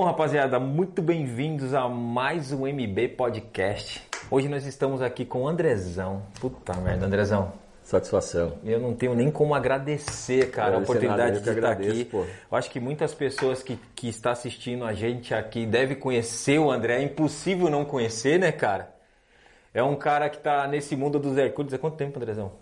Bom, rapaziada, muito bem-vindos a mais um MB Podcast. Hoje nós estamos aqui com o Andrezão. Puta merda, Andrezão. Satisfação. Eu não tenho nem como agradecer, cara, a oportunidade nada, de estar aqui. Pô. Eu acho que muitas pessoas que, que estão assistindo a gente aqui devem conhecer o André. É impossível não conhecer, né, cara? É um cara que tá nesse mundo dos Hercules há quanto tempo, Andrezão?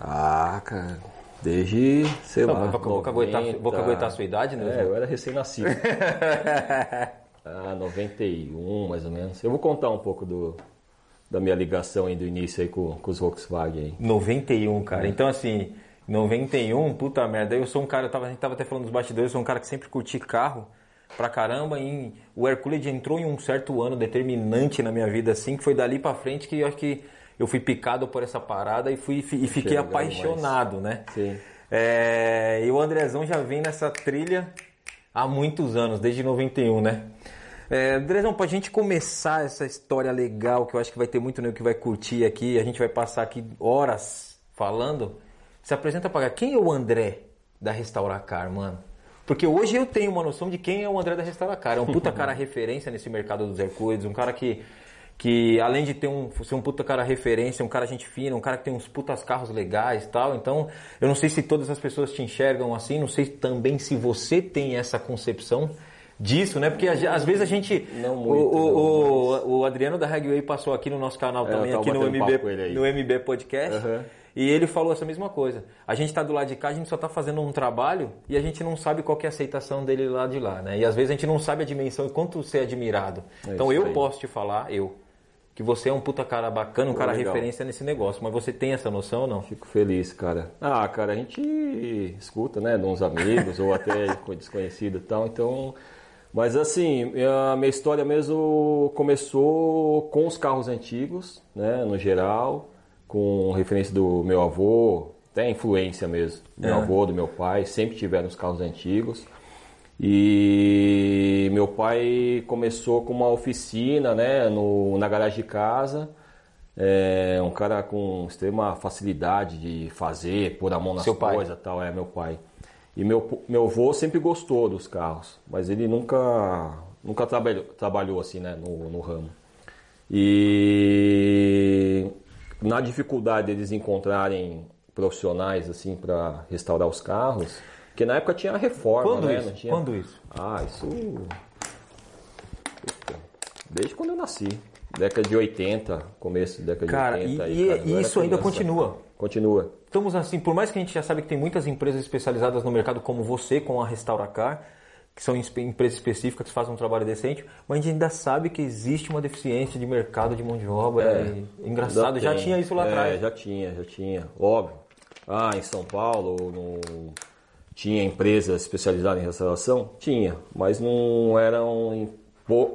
Ah, cara. Desde, sei Não, lá. vou, vou, caguetar, vou caguetar a sua idade, né? É, eu era recém-nascido. ah, 91, mais ou menos. Eu vou contar um pouco do, da minha ligação aí do início aí com, com os Volkswagen aí. 91, cara. É. Então, assim, 91, puta merda. Eu sou um cara, eu tava, a gente tava até falando dos bastidores, eu sou um cara que sempre curti carro pra caramba. E o Hercules entrou em um certo ano determinante na minha vida, assim, que foi dali pra frente que eu acho que eu fui picado por essa parada e, fui, e fiquei apaixonado, né? Sim. É, e o Andrezão já vem nessa trilha há muitos anos, desde 91, né? É, Andrezão, pra gente começar essa história legal, que eu acho que vai ter muito nego que vai curtir aqui, a gente vai passar aqui horas falando, se apresenta pra cá. Quem é o André da Restauracar, mano? Porque hoje eu tenho uma noção de quem é o André da Restauracar. É um puta cara referência nesse mercado dos Hercules, um cara que que além de ter um, ser um puta cara referência, um cara gente fina, um cara que tem uns putas carros legais e tal. Então, eu não sei se todas as pessoas te enxergam assim, não sei também se você tem essa concepção disso, né? Porque às vezes a gente. Não muito, o, o, o, o Adriano da Hagway passou aqui no nosso canal é, também, aqui no MB, no MB Podcast. Uhum. E ele falou essa mesma coisa. A gente está do lado de cá, a gente só está fazendo um trabalho e a gente não sabe qual é a aceitação dele lá de lá, né? E às vezes a gente não sabe a dimensão e quanto ser admirado. É então eu aí. posso te falar, eu, que você é um puta cara bacana, um Pô, cara legal. referência nesse negócio, mas você tem essa noção ou não? Fico feliz, cara. Ah, cara, a gente escuta, né, de uns amigos ou até desconhecido e tal, então... Mas assim, a minha história mesmo começou com os carros antigos, né, no geral, com referência do meu avô, até influência mesmo, do meu é. avô, do meu pai, sempre tiveram os carros antigos. E meu pai começou com uma oficina né, no, na garagem de casa. É um cara com extrema facilidade de fazer, pôr a mão nas Seu coisas tal, é meu pai. E meu, meu avô sempre gostou dos carros, mas ele nunca, nunca trabalhou, trabalhou assim né, no, no ramo. E na dificuldade deles encontrarem profissionais assim para restaurar os carros, porque na época tinha a reforma, quando né? Isso? Tinha... Quando isso? Ah, isso. Desde quando eu nasci. Década de 80, começo da década cara, de 80. E, e isso ainda continua. Continua. Estamos assim, por mais que a gente já sabe que tem muitas empresas especializadas no mercado, como você, com a Restauracar, que são empresas específicas que fazem um trabalho decente, mas a gente ainda sabe que existe uma deficiência de mercado de mão de obra. É, engraçado, já tinha isso lá é, atrás. Já tinha, já tinha. Óbvio. Ah, em São Paulo, no tinha empresas especializadas em restauração? Tinha, mas não eram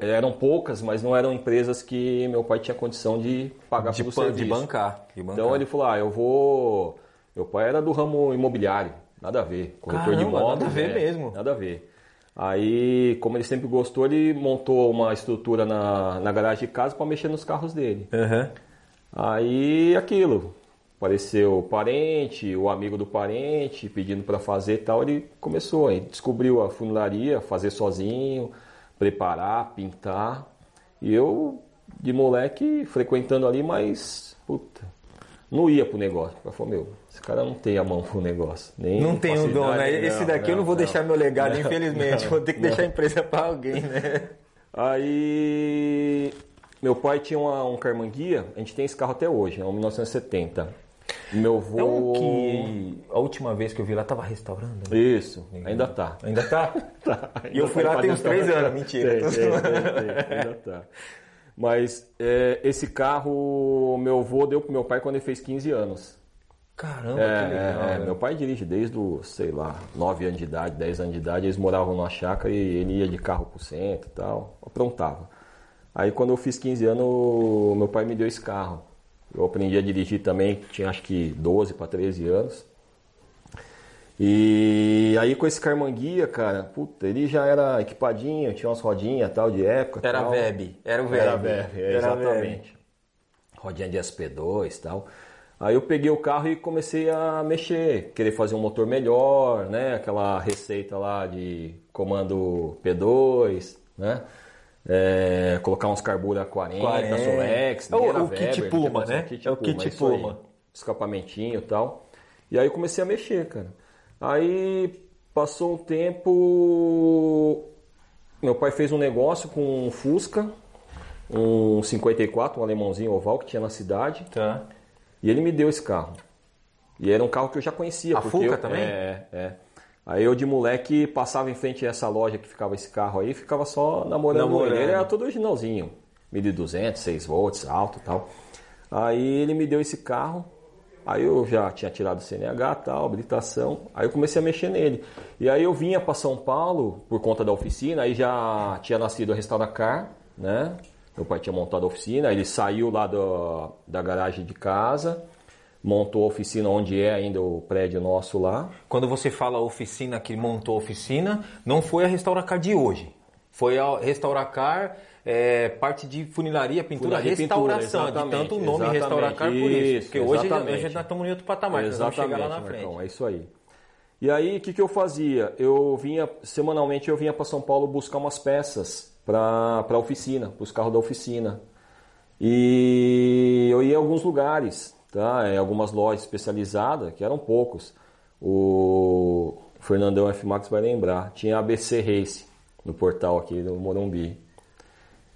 eram poucas, mas não eram empresas que meu pai tinha condição de pagar de, pelo serviço. De bancar, de bancar. Então ele falou: "Ah, eu vou Meu pai era do ramo imobiliário, nada a ver, corretor Caramba, de imóveis, nada a ver né? mesmo. Nada a ver. Aí, como ele sempre gostou, ele montou uma estrutura na, na garagem de casa para mexer nos carros dele. Uhum. Aí, aquilo, apareceu o parente, o amigo do parente pedindo para fazer e tal, ele começou, aí descobriu a funilaria, fazer sozinho, preparar, pintar. E eu, de moleque, frequentando ali, mas, puta, não ia pro negócio. Eu falei, meu, esse cara não tem a mão pro negócio. Nem não tem o dom, né? Esse daqui não, eu não vou não, deixar meu legado, infelizmente. vou ter que deixar a empresa para alguém, né? Aí, meu pai tinha uma, um Carmanguia, a gente tem esse carro até hoje, é um 1970. Meu avô. É um que a última vez que eu vi lá tava restaurando. Né? Isso, ainda tá. Ainda tá? tá ainda e eu fui tá lá tem uns três anos, mentira. Tem, tem, tem, ainda tá. Mas é, esse carro meu avô deu pro meu pai quando ele fez 15 anos. Caramba, é, que legal. É, meu pai dirige desde os, sei lá, 9 anos de idade, 10 anos de idade. Eles moravam numa chácara e ele ia de carro pro centro e tal. Aprontava. Aí quando eu fiz 15 anos, meu pai me deu esse carro. Eu aprendi a dirigir também, tinha acho que 12 para 13 anos. E aí com esse Carmanguia, cara, puta, ele já era equipadinho, tinha umas rodinhas tal de época. Era tal. Veb, era o Veb. Era Veb, é, exatamente. Veb. Rodinha de SP2 e tal. Aí eu peguei o carro e comecei a mexer, querer fazer um motor melhor, né? Aquela receita lá de comando P2, né? É, colocar uns carbura 40, 40. Solex, É o- o kit Weber, Puma, não tinha né? É o kit isso aí. Puma. Escapamentinho e tal. E aí eu comecei a mexer, cara. Aí passou um tempo. Meu pai fez um negócio com um Fusca, um 54, um alemãozinho oval que tinha na cidade. Tá. E ele me deu esse carro. E era um carro que eu já conhecia. A Fuca eu- também? É, é. Aí eu de moleque passava em frente a essa loja que ficava esse carro aí, ficava só namorando, Namorando. ele. Era todo originalzinho. 1200, 6 volts, alto e tal. Aí ele me deu esse carro. Aí eu já tinha tirado o CNH tal, habilitação. Aí eu comecei a mexer nele. E aí eu vinha para São Paulo por conta da oficina, aí já tinha nascido a Restauracar, né? Meu pai tinha montado a oficina, ele saiu lá do- da garagem de casa, montou a oficina onde é ainda o prédio nosso lá. Quando você fala oficina que montou a oficina, não foi a Restauracar de hoje. Foi a Restauracar, é, parte de funilaria, pintura, Funilaria e pintura, restauração. de exatamente, tanto o nome exatamente, Restauracar por isso. Porque hoje, exatamente. hoje nós estamos em outro patamar, nós vamos chegar lá na frente. Marcão, é isso aí. E aí, o que, que eu fazia? Eu vinha, semanalmente, eu vinha para São Paulo buscar umas peças para a oficina, para os carros da oficina. E eu ia em alguns lugares, tá? Em algumas lojas especializadas, que eram poucos. O Fernandão F. Max vai lembrar. Tinha a ABC Race no portal aqui do Morumbi.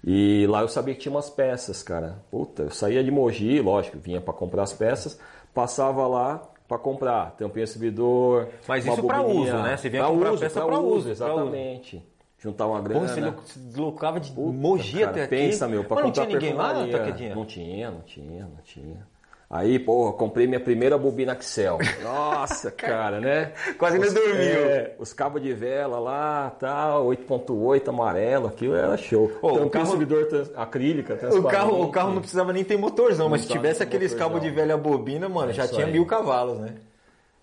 E lá eu sabia que tinha umas peças, cara. Puta, eu saía de Mogi, lógico, vinha para comprar as peças, passava lá para comprar tampinha servidor. Mas isso pra bobininha. uso, né? Você vinha Pra comprar uso, peça pra pra uso, uso, exatamente. Juntar uma grana. Pô, você se deslocava de Mogi Cara, até aqui. pensa, meu, pra Mas não comprar tinha ninguém lá. Taquedinha? Não tinha, não tinha, não tinha. Aí, porra, comprei minha primeira bobina Axel. Nossa, cara, né? Quase não Os- dormiu. é, os cabos de vela lá, tal, 8.8 amarelo, aquilo era show. Ô, o Tampinha carro- trans- acrílica, O carro, o carro não precisava nem ter motorzão, mas se tivesse aqueles cabos de velha bobina, mano, já isso tinha aí. mil cavalos, né?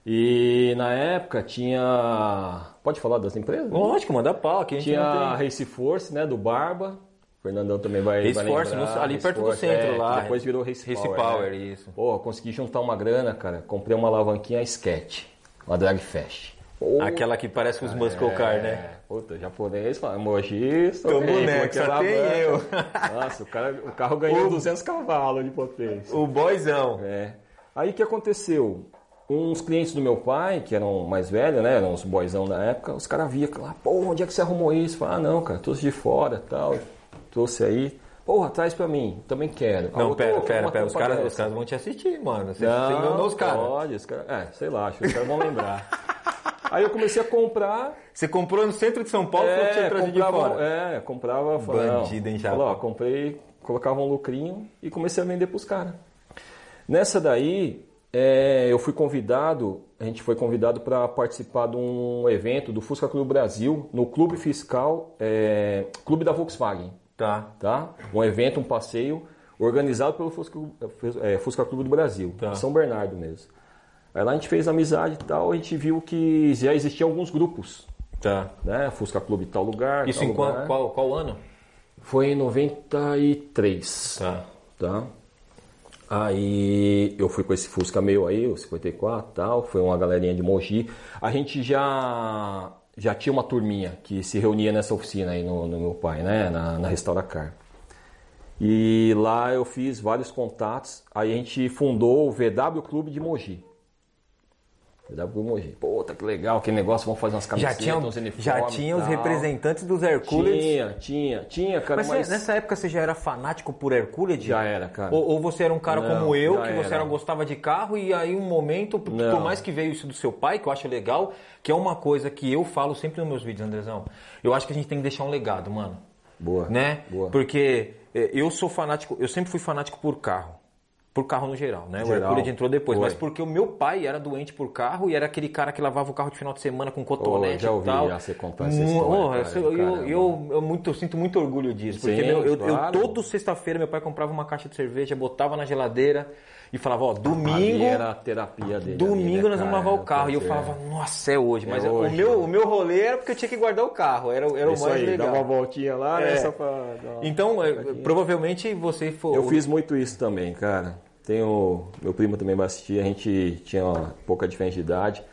E na época tinha... Pode falar das empresas? Lógico, manda pau, aqui Tinha a. Race Force, né, do Barba. O Fernandão também vai, Race vai Force, lembrar. no- ali Race perto do Force, centro é, lá. Depois virou Race, Race Power. Power, né? isso. Pô, consegui juntar uma grana, cara. Comprei uma alavanquinha Sketch, uma Drag Fast. Pô, Aquela que parece os Muscle Car, né? é, Puta, japonês, fala, Mogi, sou Tô boneco, só tem eu. Nossa, o, cara, o carro ganhou 200 cavalos de potência. O boyzão. É. Aí o que aconteceu? Uns clientes do meu pai, que eram mais velhos, né? Eram uns boyzão da época, os caras viam lá, pô, onde é que você arrumou isso? Fala, ah, não, cara, trouxe de fora tal. Trouxe aí. Porra, traz pra mim, também quero. Não, eu pera, pera. Os caras, os caras vão te assistir, mano. Você, você Não, enganou os caras. Pode, os caras. É, sei lá, acho que os caras vão lembrar. Aí eu comecei a comprar. Você comprou no centro de São Paulo é, tinha trazido de fora? É, comprava. Bandido, hein, Japa? Falei, ó, comprei, colocava um lucrinho e comecei a vender pros caras. Nessa daí, é, eu fui convidado, a gente foi convidado para participar de um evento do Fusca Clube Brasil, no Clube Fiscal, é, Clube da Volkswagen Tá. tá? Um evento, um passeio organizado pelo Fusca, é, Fusca Clube do Brasil, Tá. São Bernardo mesmo. Aí lá a gente fez amizade e tal, a gente viu que já existiam alguns grupos, Tá. né? Fusca Clube tal lugar, Isso tal em qual, lugar. qual, qual ano? Foi em 93, Tá. tá? Aí eu fui com esse Fusca meu aí, o 54 e tal, foi uma galerinha de Mogi. A gente já já tinha uma turminha que se reunia nessa oficina aí no, no meu pai, né, na, na Restauracar. E lá eu fiz vários contatos, aí a gente fundou o VW Clube de Mogi. VW Clube de Mogi. Puta, que legal, aquele negócio, vamos fazer umas Já camisetas, tinha, uns uniformes já tinha os representantes dos Hercules. Tinha, tinha, tinha, cara, Mas, mas... você- nessa época você já era fanático por Hercules? Já era, cara. Ou, ou você era um cara Não, como eu, já que você era. gostava de carro e aí um momento, por mais que veio isso do seu pai, que eu acho legal, que é uma coisa que eu falo sempre nos meus vídeos, Andrezão. Eu acho que a gente tem que deixar um legado, mano. Boa. Né? Boa. Porque é, eu sou fanático, eu sempre fui fanático por carro. Por carro no geral, né? O Geral. Hercules entrou depois, mas porque o meu pai era doente por carro e era aquele cara que lavava o carro de final de semana com cotonete já e tal. já você contar essa história, oh, cara, eu, eu, eu, eu muito, eu sinto muito orgulho disso. Porque Sim, meu, eu, eu claro. todo sexta-feira meu pai comprava uma caixa de cerveja, botava na geladeira e falava, ó, Ali domingo, era a terapia dele. domingo ali, né, nós vamos lavar o carro. E eu falava, nossa, é hoje. Mas É o, hoje, meu, né? o meu rolê era porque eu tinha que guardar o carro. Era, era o Isso mais aí, legal. dá uma voltinha lá, né? É. Só pra uma- Então, é, provavelmente você foi. Eu fiz muito isso também, cara. Tenho, meu primo também vai assistir, a gente tinha uma pouca diferença de idade.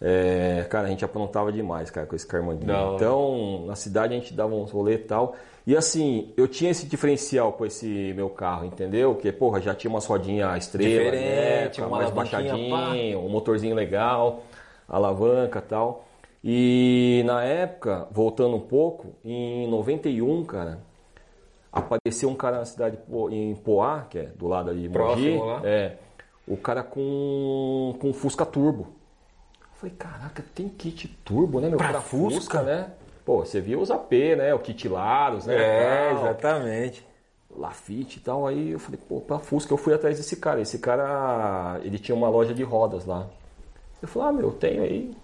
É, cara, a gente aprontava demais, cara, com esse Carmandinho. Então, na cidade a gente dava uns rolê e tal. E assim, eu tinha esse diferencial com esse meu carro, entendeu? Que, porra, já tinha umas rodinhas estrela, Diferente, né? uma mais baixadinho, um motorzinho legal, alavanca e tal. E na época, voltando um pouco, em 91, cara, apareceu um cara na cidade em Poá, que é do lado ali de Mogi, Próximo lá. é, o cara com, com Fusca Turbo. Falei, caraca, tem kit turbo, né, meu? Pra Fusca? né? Pô, você via os AP, né? O kit Laros, né? É, tal. exatamente. Lafite e tal. Aí eu falei, pô, pra Fusca eu fui atrás desse cara. Esse cara, ele tinha uma loja de rodas lá. Eu falei, ah, meu, eu tenho aí.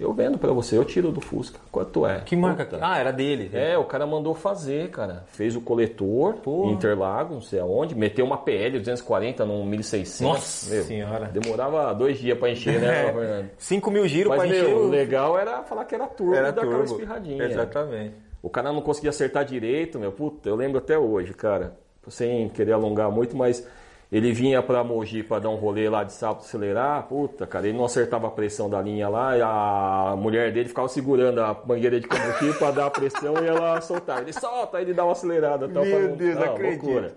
Eu vendo pra você, eu tiro do Fusca. Quanto é? Que marca? Puta. Ah, era dele. É, o cara mandou fazer, cara. Fez o coletor Porra. em Interlagos, não sei aonde. Meteu uma PL 240 num 1600. Nossa Meu, senhora. Demorava dois dias pra encher, né, Fernando? 5 mil giros Mas, pra encher o legal era falar que era turbo Era e dar aquela espirradinha. Exatamente. O cara não conseguia acertar direito, meu. Puta, eu lembro até hoje, cara. Sem querer alongar muito, mas ele vinha pra Mogi pra dar um rolê lá de sábado acelerar. Puta, cara, ele não acertava a pressão da linha lá e a mulher dele ficava segurando a mangueira de combustível pra dar a pressão e ela soltava. Ele solta, aí ele dá uma acelerada. Tal, Meu pra Deus, não, acredito. loucura.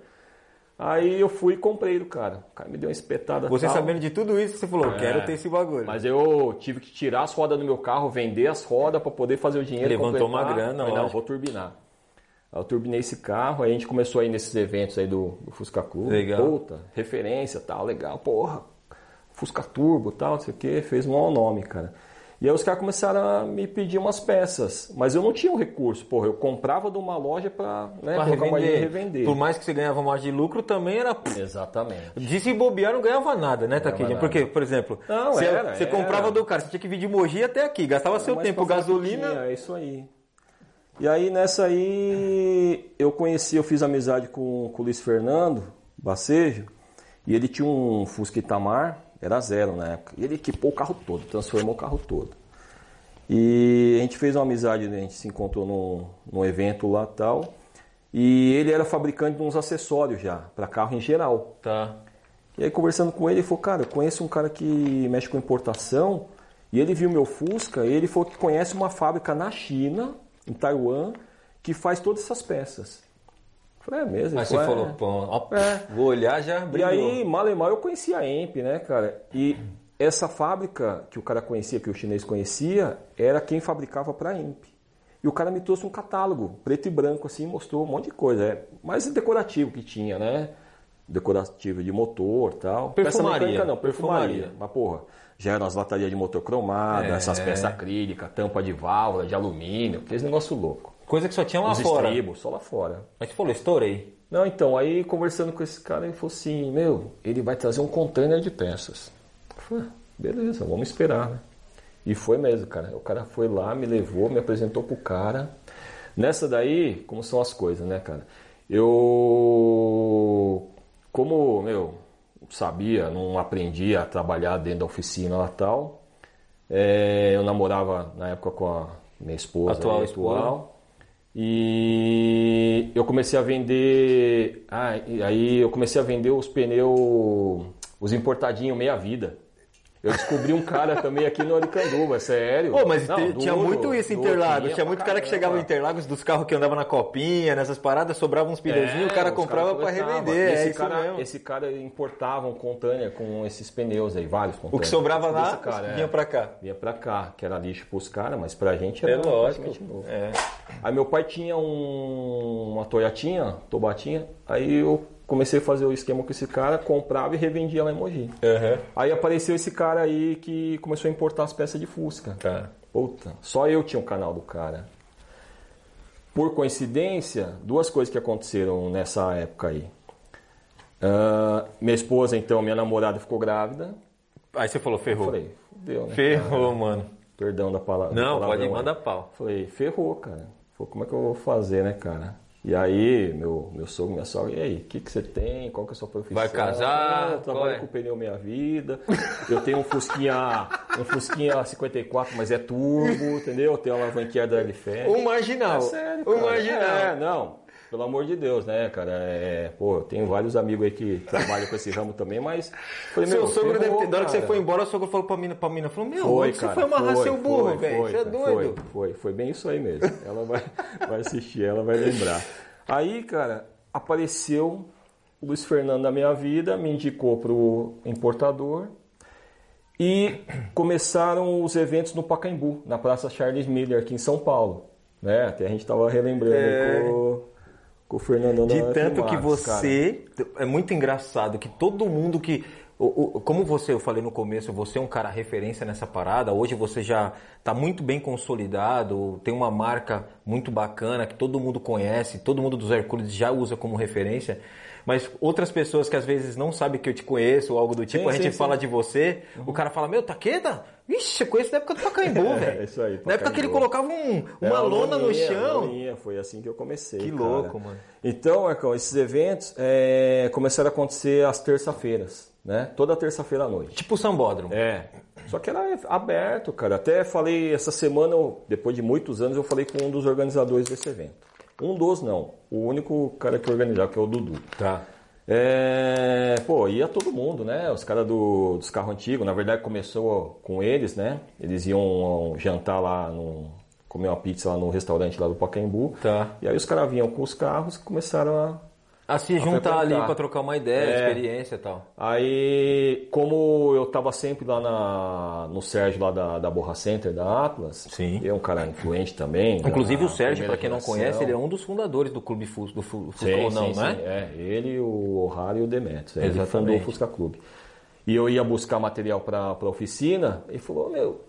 Aí eu fui e comprei do cara. O cara me deu uma espetada Você tal. sabendo de tudo isso, você falou, quero ter esse bagulho. Mas eu tive que tirar as rodas do meu carro, vender as rodas para poder fazer o dinheiro. Levantou uma completar. grana, Falei, não, vou turbinar. Aí eu turbinei esse carro, aí a gente começou a ir nesses eventos aí do, do Fusca Clube. Legal. Puta, referência tal, legal, porra. Fusca Turbo tal, não sei o que, fez um nome, cara. E aí os caras começaram a me pedir umas peças, mas eu não tinha o recurso, porra, eu comprava de uma loja pra, né, Pra e revender. revender. Por mais que você ganhava mais de lucro, também era... Exatamente. De se bobear, não ganhava nada, né, Taquinha? Porque, por exemplo, Não, você, era, você era. comprava do cara, você tinha que vir de Mogi até aqui, gastava seu Mas tempo, gasolina... tinha, é isso aí. E aí nessa aí eu conheci, eu fiz amizade com, com o Luiz Fernando Bacejo e ele tinha um Fusca Itamar, era zero na época. E ele equipou o carro todo, transformou o carro todo. E a gente fez uma amizade, a gente se encontrou num, num evento lá e tal. E ele era fabricante de uns acessórios já, para carro em geral. Tá. E aí conversando com ele, ele falou, cara, eu conheço um cara que mexe com importação, e ele viu meu Fusca, e ele falou que conhece uma fábrica na China, em Taiwan, que faz todas essas peças. Eu falei, é mesmo? Mas Ele você falou, falou, "É." pô, ó, É. vou olhar já, E brilhou. aí, mal e mal, eu conhecia a EMP, né, cara? E essa fábrica que o cara conhecia, que o chinês conhecia, era quem fabricava para a EMP. E o cara me trouxe um catálogo, preto e branco, assim, mostrou um monte de coisa. É mais decorativo que tinha, né? Decorativo de motor tal. Peça Perfumaria. mecânica não, perfumaria. Perfumaria. Mas, porra, já eram as latarias de motor cromada, É. essas peças acrílicas, tampa de válvula, de alumínio, aqueles negócio louco. Coisa que só tinha lá Os fora. estribos, só lá fora. Mas você falou, estourei. Não, então, aí conversando com esse cara, ele falou assim, meu, ele vai trazer um container de peças. Eu falei, "Ah, beleza, vamos esperar, né? E foi mesmo, cara. O cara foi lá, me levou, me apresentou pro cara. Nessa daí, como são as coisas, né, cara? Eu, como, meu, sabia, não aprendi a trabalhar dentro da oficina lá tal. É, eu namorava na época com a minha esposa Atual aí, atual. E eu comecei a vender. Ah, aí eu comecei a vender os pneus, os importadinhos meia vida. Eu descobri um cara também aqui no Aricanduva, sério. Pô, mas Não, tinha muito isso em Interlagos. tinha muito cara que chegava em Interlagos dos carros que andava na copinha, nessas paradas, sobrava uns pneuzinhos, o cara É, comprava colecionavam. revender. Esse é cara, mesmo. Esse cara importava um container com esses pneus aí, vários O containers. que sobrava lá, cara, é. vinha pra cá. Vinha pra cá, que era lixo pros caras, mas pra gente era É lógico. novo. É. Aí meu pai tinha um, uma Toyatinha, Tobatinha, aí eu comecei a fazer o esquema com esse cara, comprava e revendia lá em Mogi. Aí apareceu esse cara aí que começou a importar as peças de Fusca. Tá. Puta, só eu tinha o canal do cara. Por coincidência, duas coisas que aconteceram nessa época aí. Ah, minha esposa, então, minha namorada ficou grávida. Aí você falou, ferrou. Falei, fudeu, né? Ferrou, mano. Perdão da palavra. Não, do pode palavrão aí. mandar pau. Falei, ferrou, cara. Falei, como é que eu vou fazer, né, cara? E aí, meu, meu sogro, minha sogra, e aí, o que, que você tem? Qual que é a sua profissão? Vai casar? Eu trabalho é? com pneu minha vida. Eu tenho um Fusquinha, um Fusquinha 54, mas é turbo, entendeu? Eu tenho uma alavanquinha da Dragfest. O marginal. É sério, O marginal. É, não. Pelo amor de Deus, né, cara? É, pô, eu tenho vários amigos aí que trabalham com esse ramo também, mas. Falei, Seu sogro deve ter. Na hora que você foi embora, o sogro falou pra mina, pra mina falou, meu, foi, você cara, foi amarrar foi, seu burro, foi, velho. foi, Você é doido. Foi, foi, foi bem isso aí mesmo. Ela vai, vai assistir, ela vai lembrar. Aí, cara, apareceu o Luiz Fernando na minha vida, me indicou pro importador. E começaram os eventos no Pacaembu, na Praça Charles Miller, aqui em São Paulo. Né? Até a gente estava relembrando É. com, com o Fernando De tanto que Filmax, cara. você. É muito engraçado que todo mundo que. o- o- Como você, eu falei no começo, você é um cara referência nessa parada. Hoje você já está muito bem consolidado, tem uma marca muito bacana que todo mundo conhece, todo mundo dos Hercules já usa como referência. Mas outras pessoas que às vezes não sabem que eu te conheço ou algo do tipo, Sim, a gente sim, fala sim. de você, o cara fala, meu, Taqueda? Vixe, eu conheço da época do Pacaembu, velho. É, isso aí, Na época que ele Pacaembu. colocava um- uma É, lona no chão. loninha, foi assim que eu comecei. Que cara. louco, mano. Então, Marcão, esses eventos é, começaram a acontecer às terça-feiras, né? Toda terça-feira à noite. Tipo o Sambódromo. É. Só que era aberto, cara. Até falei essa semana, depois de muitos anos, eu falei com um dos organizadores desse evento. Um dos não. O único cara que organizava, que é o Dudu. Tá. É, pô, ia todo mundo, né? Os caras do, dos carros antigos, na verdade começou com eles, né? Eles iam jantar lá, comer uma pizza lá no restaurante lá do Pacaembu. Tá. E aí os caras vinham com os carros e começaram a. A se juntar ali pra trocar uma ideia, É. experiência e tal. Aí, como eu tava sempre lá na, no Sérgio lá da, da Borra Center, da Atlas, Sim. ele é um cara influente também. Inclusive da o Sérgio, pra quem não geração. conhece, ele é um dos fundadores do Clube Fus, do Fu- Fusca Sim, ou não, sim, né? sim. É, ele, o O'Hara e o Demetrius. Ele Exatamente. fundou o Fusca Clube. E eu ia buscar material para a oficina e falou, meu,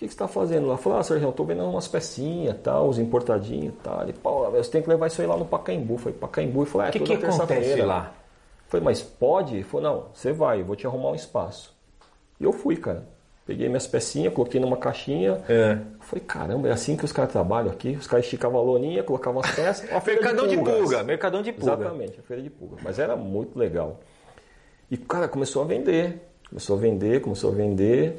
que, que você está fazendo lá? Falei, ah, Sérgio, eu tô vendo umas pecinhas, tal, uns importadinhos e tal. Ele, pô, você tem que levar isso aí lá no Pacaembu. Falei, Pacaembu? Ele falou, é, O que, toda que acontece terça-feira. lá? Falei, mas pode? Ele falou, não, você vai, eu vou te arrumar um espaço. E eu fui, cara. Peguei minhas pecinhas, coloquei numa caixinha. É. Falei, caramba, é assim que os caras trabalham aqui? Os caras esticavam a loninha, colocavam as peças. Mercadão de pulgas. pulga, mercadão de pulga. Exatamente, a feira de pulga. Mas era muito legal. E, cara, começou a vender. Começou a vender, começou a vender.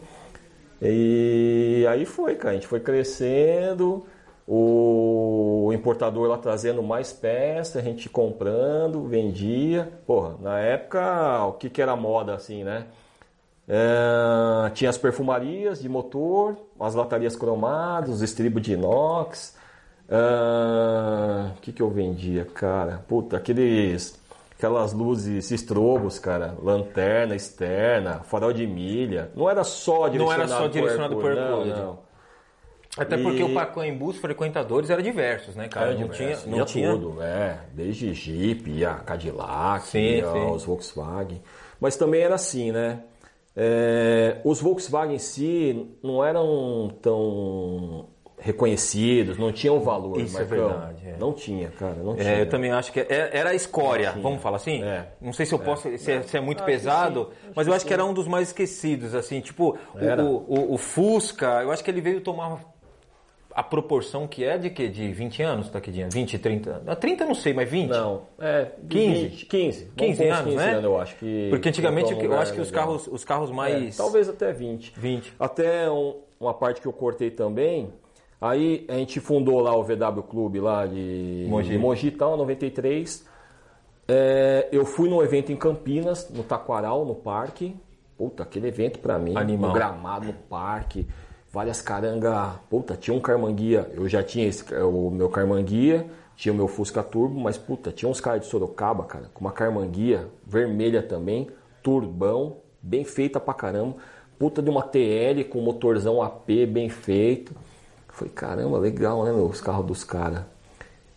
E aí foi, cara. A gente foi crescendo. O importador lá trazendo mais peças, a gente comprando, vendia. Porra, na época, o que, que era moda assim, né? É, tinha as perfumarias de motor, as latarias cromadas, os estribos de inox. Ah, O que, que eu vendia, cara? Puta, aqueles. Aquelas luzes estrobos, cara. Lanterna externa, farol de milha. Não era só direcionado, era só direcionado Hercule. Não, não. Até E- porque o Pacaembu, os frequentadores eram diversos, né, cara? Era não diverso, tinha, não ia tinha tudo, é. Desde Jeep, ia Cadillac, sim. os Volkswagen. Mas também era assim, né? É, os Volkswagen em si não eram tão reconhecidos, não tinham valor. Isso é Marcão. verdade, é. Não tinha, cara, não tinha. É, eu também acho que é- era a escória, vamos falar assim? É. Não sei se eu posso, se é, se é muito Acho que pesado, mas eu que acho que era um dos mais esquecidos, assim, tipo, o, o, o- o Fusca, eu acho que ele veio tomar a proporção que é de quê? De 20 anos, Taquedinha? 20, 30? Ah, 30 eu não sei, mas 20? Não, é. 15? 20, 15. Vamos 15 pôr uns anos, 15 né? anos, eu acho que. Porque antigamente eu acho que os legal. carros, os carros É, mais... talvez até 20. 20. Até um- uma parte que eu cortei também. Aí a gente fundou lá o VW Clube lá de Mogi. de Mogi tal, 93. É, eu fui num evento em Campinas, no Taquaral, no parque. Puta, aquele evento pra mim. Animal. No gramado, no parque. Várias caranga. Puta, tinha um carmanguia. Eu já tinha esse, o meu carmanguia, tinha o meu Fusca Turbo, mas puta, tinha uns caras de Sorocaba, cara, com uma carmanguia vermelha também, turbão, bem feita pra caramba. Puta de uma TL com motorzão AP bem feito. Falei, caramba, legal, né, meu, os carros dos caras.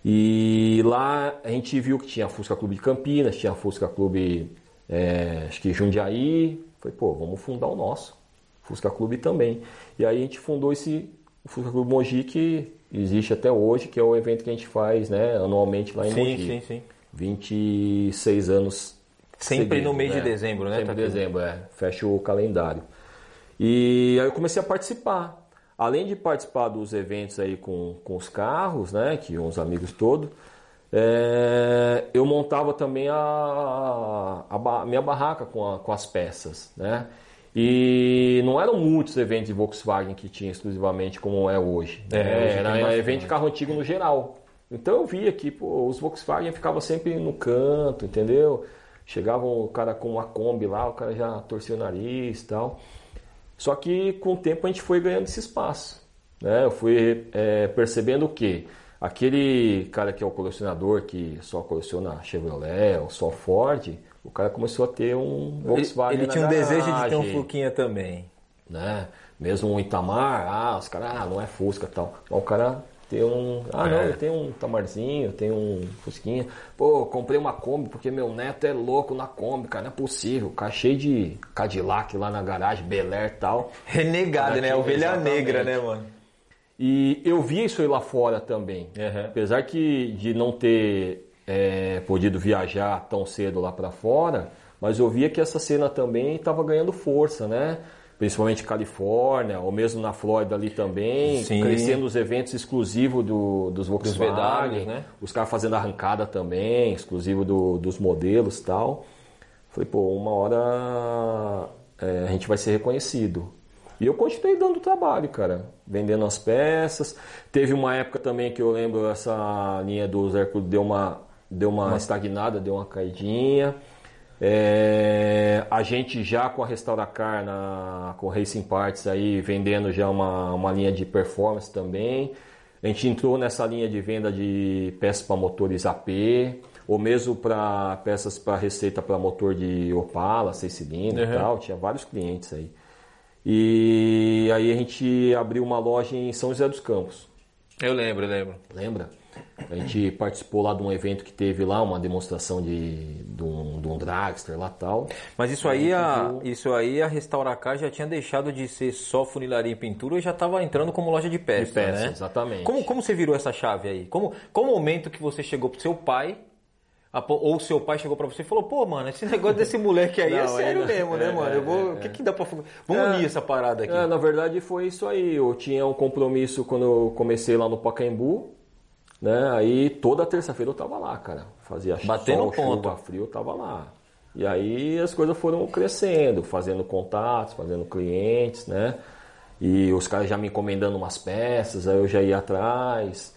E lá a gente viu que tinha Fusca Clube de Campinas, tinha Fusca Clube, é, acho que Jundiaí. Falei, pô, vamos fundar o nosso, Fusca Clube também. E aí a gente fundou esse Fusca Clube Mogi que existe até hoje, que é o evento que a gente faz né, anualmente lá em Sim, Mogi. sim, sim. 26 anos. Sempre no seguidos, mês de dezembro, né, Sempre em Tatu? dezembro, é. Fecha o calendário. E aí eu comecei a participar. Além de participar dos eventos aí com, com os carros, né, que uns amigos todos, é, eu montava também a, a ba- minha barraca com, a- com as peças, né? E não eram muitos eventos de Volkswagen que tinha exclusivamente como é hoje. É, né? hoje era bastante. evento de carro antigo no geral. Então eu via que pô, os Volkswagen ficavam sempre no canto, entendeu? Chegava o cara com uma Kombi lá, o cara já torcia o nariz e tal. Só que com o tempo a gente foi ganhando esse espaço. Né? Eu fui é, percebendo o quê? Aquele cara que é o colecionador que só coleciona Chevrolet ou só Ford, o cara começou a ter um Volkswagen. Ele, ele tinha um garagem, desejo de ter um Fusquinha também. Né? Mesmo um Itamar, ah, os caras, ah, não é Fusca tal. o cara tem um. Ah, não, é. eu tenho um Tamarzinho, eu tenho um Fusquinha. Pô, comprei uma Kombi porque meu neto é louco na Kombi, cara, não é possível. Cara cheio de Cadillac lá na garagem, Bel Air e tal. Renegado, né? Ovelha exatamente. negra, né, mano? E eu via isso aí lá fora também. Uhum. Apesar que de não ter é, podido viajar tão cedo lá para fora, mas eu via que essa cena também estava ganhando força, né? Principalmente Califórnia, ou mesmo na Flórida ali também, Sim. crescendo os eventos exclusivos do, dos Volkswagen, dos né? os caras fazendo arrancada também, exclusivo do, dos modelos e tal. Falei, pô, uma hora é, a gente vai ser reconhecido. E eu continuei dando trabalho, cara, vendendo as peças. Teve uma época também que eu lembro essa linha dos Hercules deu uma, deu uma estagnada, deu uma caidinha. É, a gente já com a Restauracar, na, com Racing Parts aí, vendendo já uma, uma linha de performance também. A gente entrou nessa linha de venda de peças para motores AP, ou mesmo para peças para receita para motor de Opala, seis cilindros uhum. e tal. Tinha vários clientes aí. E aí a gente abriu uma loja em São José dos Campos. Eu lembro, eu lembro. Lembra? A gente participou lá de um evento que teve lá, uma demonstração de, de, um, de um dragster lá tal. Mas isso aí, a, isso aí a Restauracar já tinha deixado de ser só funilaria e pintura e já estava entrando como loja de peças, de peças né? exatamente. Como, como você virou essa chave aí? Como, qual o momento que você chegou pro seu pai ou seu pai chegou para você e falou, pô, mano, esse negócio desse moleque aí é não, é sério mesmo, né, é, mano? Eu vou... É, o que, que dá pra... Vamos é, unir essa parada aqui. É, na verdade foi isso aí. Eu tinha um compromisso quando eu comecei lá no Pacaembu, né? Aí toda terça-feira eu tava lá, cara. Fazia Batendo sol, ponto. chuva, frio, eu tava lá. E aí as coisas foram crescendo, fazendo contatos, fazendo clientes, né? E os caras já me encomendando umas peças, aí eu já ia atrás.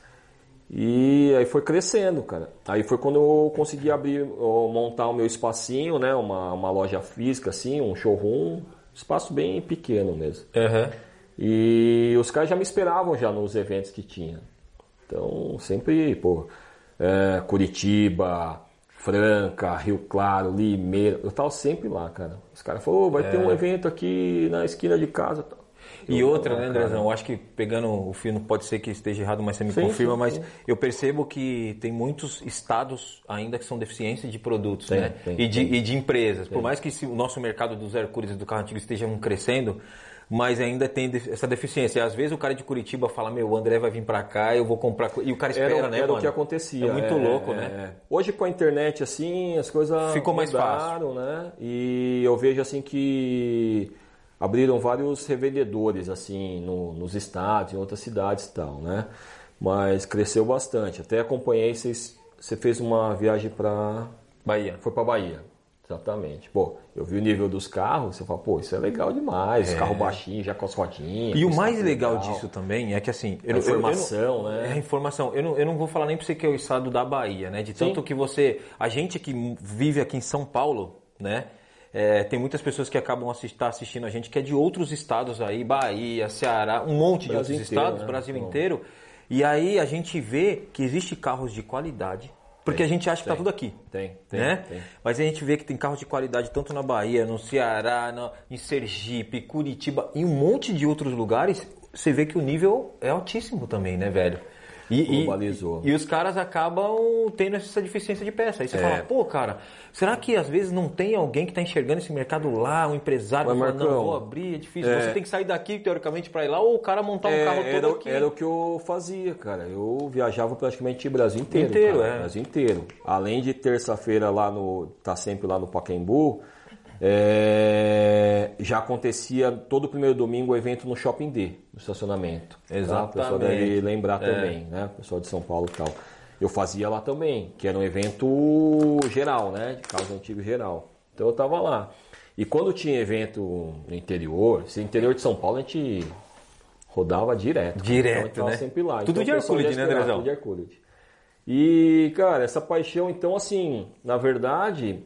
E aí foi crescendo, cara. Aí foi quando eu consegui abrir, montar o meu espacinho, né? Uma, uma loja física, assim, um showroom. Espaço bem pequeno mesmo. Uhum. E os caras já me esperavam já nos eventos que tinha. Então, sempre, pô, é, Curitiba, Franca, Rio Claro, Limeira, eu tava sempre lá, cara. Os caras falaram, oh, vai é. ter um evento aqui na esquina de casa. E eu, outra, né, Andrezão? Eu acho que pegando o fio, pode ser que esteja errado, mas você me sim, confirma, sim, mas sim. eu percebo que tem muitos estados ainda que são deficientes de produtos, tem, né? Tem, e, de, e, de, empresas. Por mais que o nosso mercado dos Hercules e do carro antigo estejam crescendo, mas ainda tem essa deficiência. Às vezes o cara de Curitiba fala, meu, o André vai vir para cá, eu vou comprar. E o cara espera, era, né, era mano? o que acontecia. É muito é, louco, né? É. Hoje com a internet, assim, as coisas Ficou mais fácil. né? E eu vejo, assim, que abriram vários revendedores, assim, no, nos estados, em outras cidades e tal, né? Mas cresceu bastante. Até acompanhei, vocês, você fez uma viagem para... Bahia. Foi para Bahia. Exatamente. Pô, eu vi o nível dos carros, você fala, pô, isso é legal demais. É. Carro baixinho, já com as rodinhas. E o mais legal, legal, disso também é que assim. Eu, informação, eu, eu, né? É informação. Eu não, eu não vou falar nem pra você que é o estado da Bahia, né? De tanto Sim. que você. A gente que vive aqui em São Paulo, né? É, tem muitas pessoas que acabam assist, tá assistindo a gente que é de outros estados aí, Bahia, Ceará, um monte de Brasil outros inteiro, estados, né? Brasil inteiro. E aí a gente vê que existe carros de qualidade, porque tem, a gente acha que está tudo aqui. Tem, tem, né? tem. Mas a gente vê que tem carros de qualidade tanto na Bahia, no Ceará, no, em Sergipe, Curitiba e um monte de outros lugares. Você vê que o nível é altíssimo também, né, velho? E, Globalizou. E, e, os caras acabam tendo essa deficiência de peça. Aí você é. fala, pô, cara, será que às vezes não tem alguém que está enxergando esse mercado lá, um empresário que fala, não, vou abrir, é difícil. É. Você tem que sair daqui, teoricamente, para ir lá, ou o cara montar um é, carro todo era, aqui. Era o que eu fazia, cara. Eu viajava praticamente o Brasil inteiro. Inteiro, cara, é. Brasil inteiro. Além de terça-feira lá no. tá sempre lá no Pacaembu. É, já acontecia todo primeiro domingo o evento no Shopping D, no estacionamento. Exatamente. Tá? O pessoal deve lembrar é. também, né? O pessoal de São Paulo e tal. Eu fazia lá também, que era um evento geral, né? De carros antigos geral. Então eu tava lá. E quando tinha evento no interior, se interior de São Paulo a gente rodava direto. Direto, então, né? sempre lá. Tudo então, de Hercules, né, Andrezão? Tudo de Hercules. E, cara, essa paixão, então, assim, na verdade,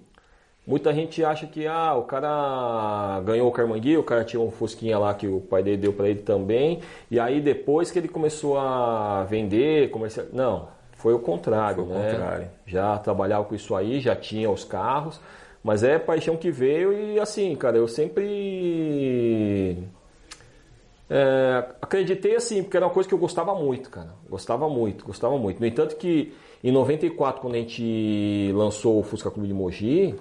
muita gente acha que, ah, o cara ganhou o Carmangui, o cara tinha um Fusquinha lá que o pai dele deu para ele também, e aí depois que ele começou a vender, comercial... Não, foi o contrário, foi o né? Contrário. Já trabalhava com isso aí, já tinha os carros, mas é paixão que veio e, assim, cara, eu sempre é, acreditei assim, porque era uma coisa que eu gostava muito, cara. Gostava muito, gostava muito. No entanto que em 94, quando a gente lançou o Fusca Clube de Mogi,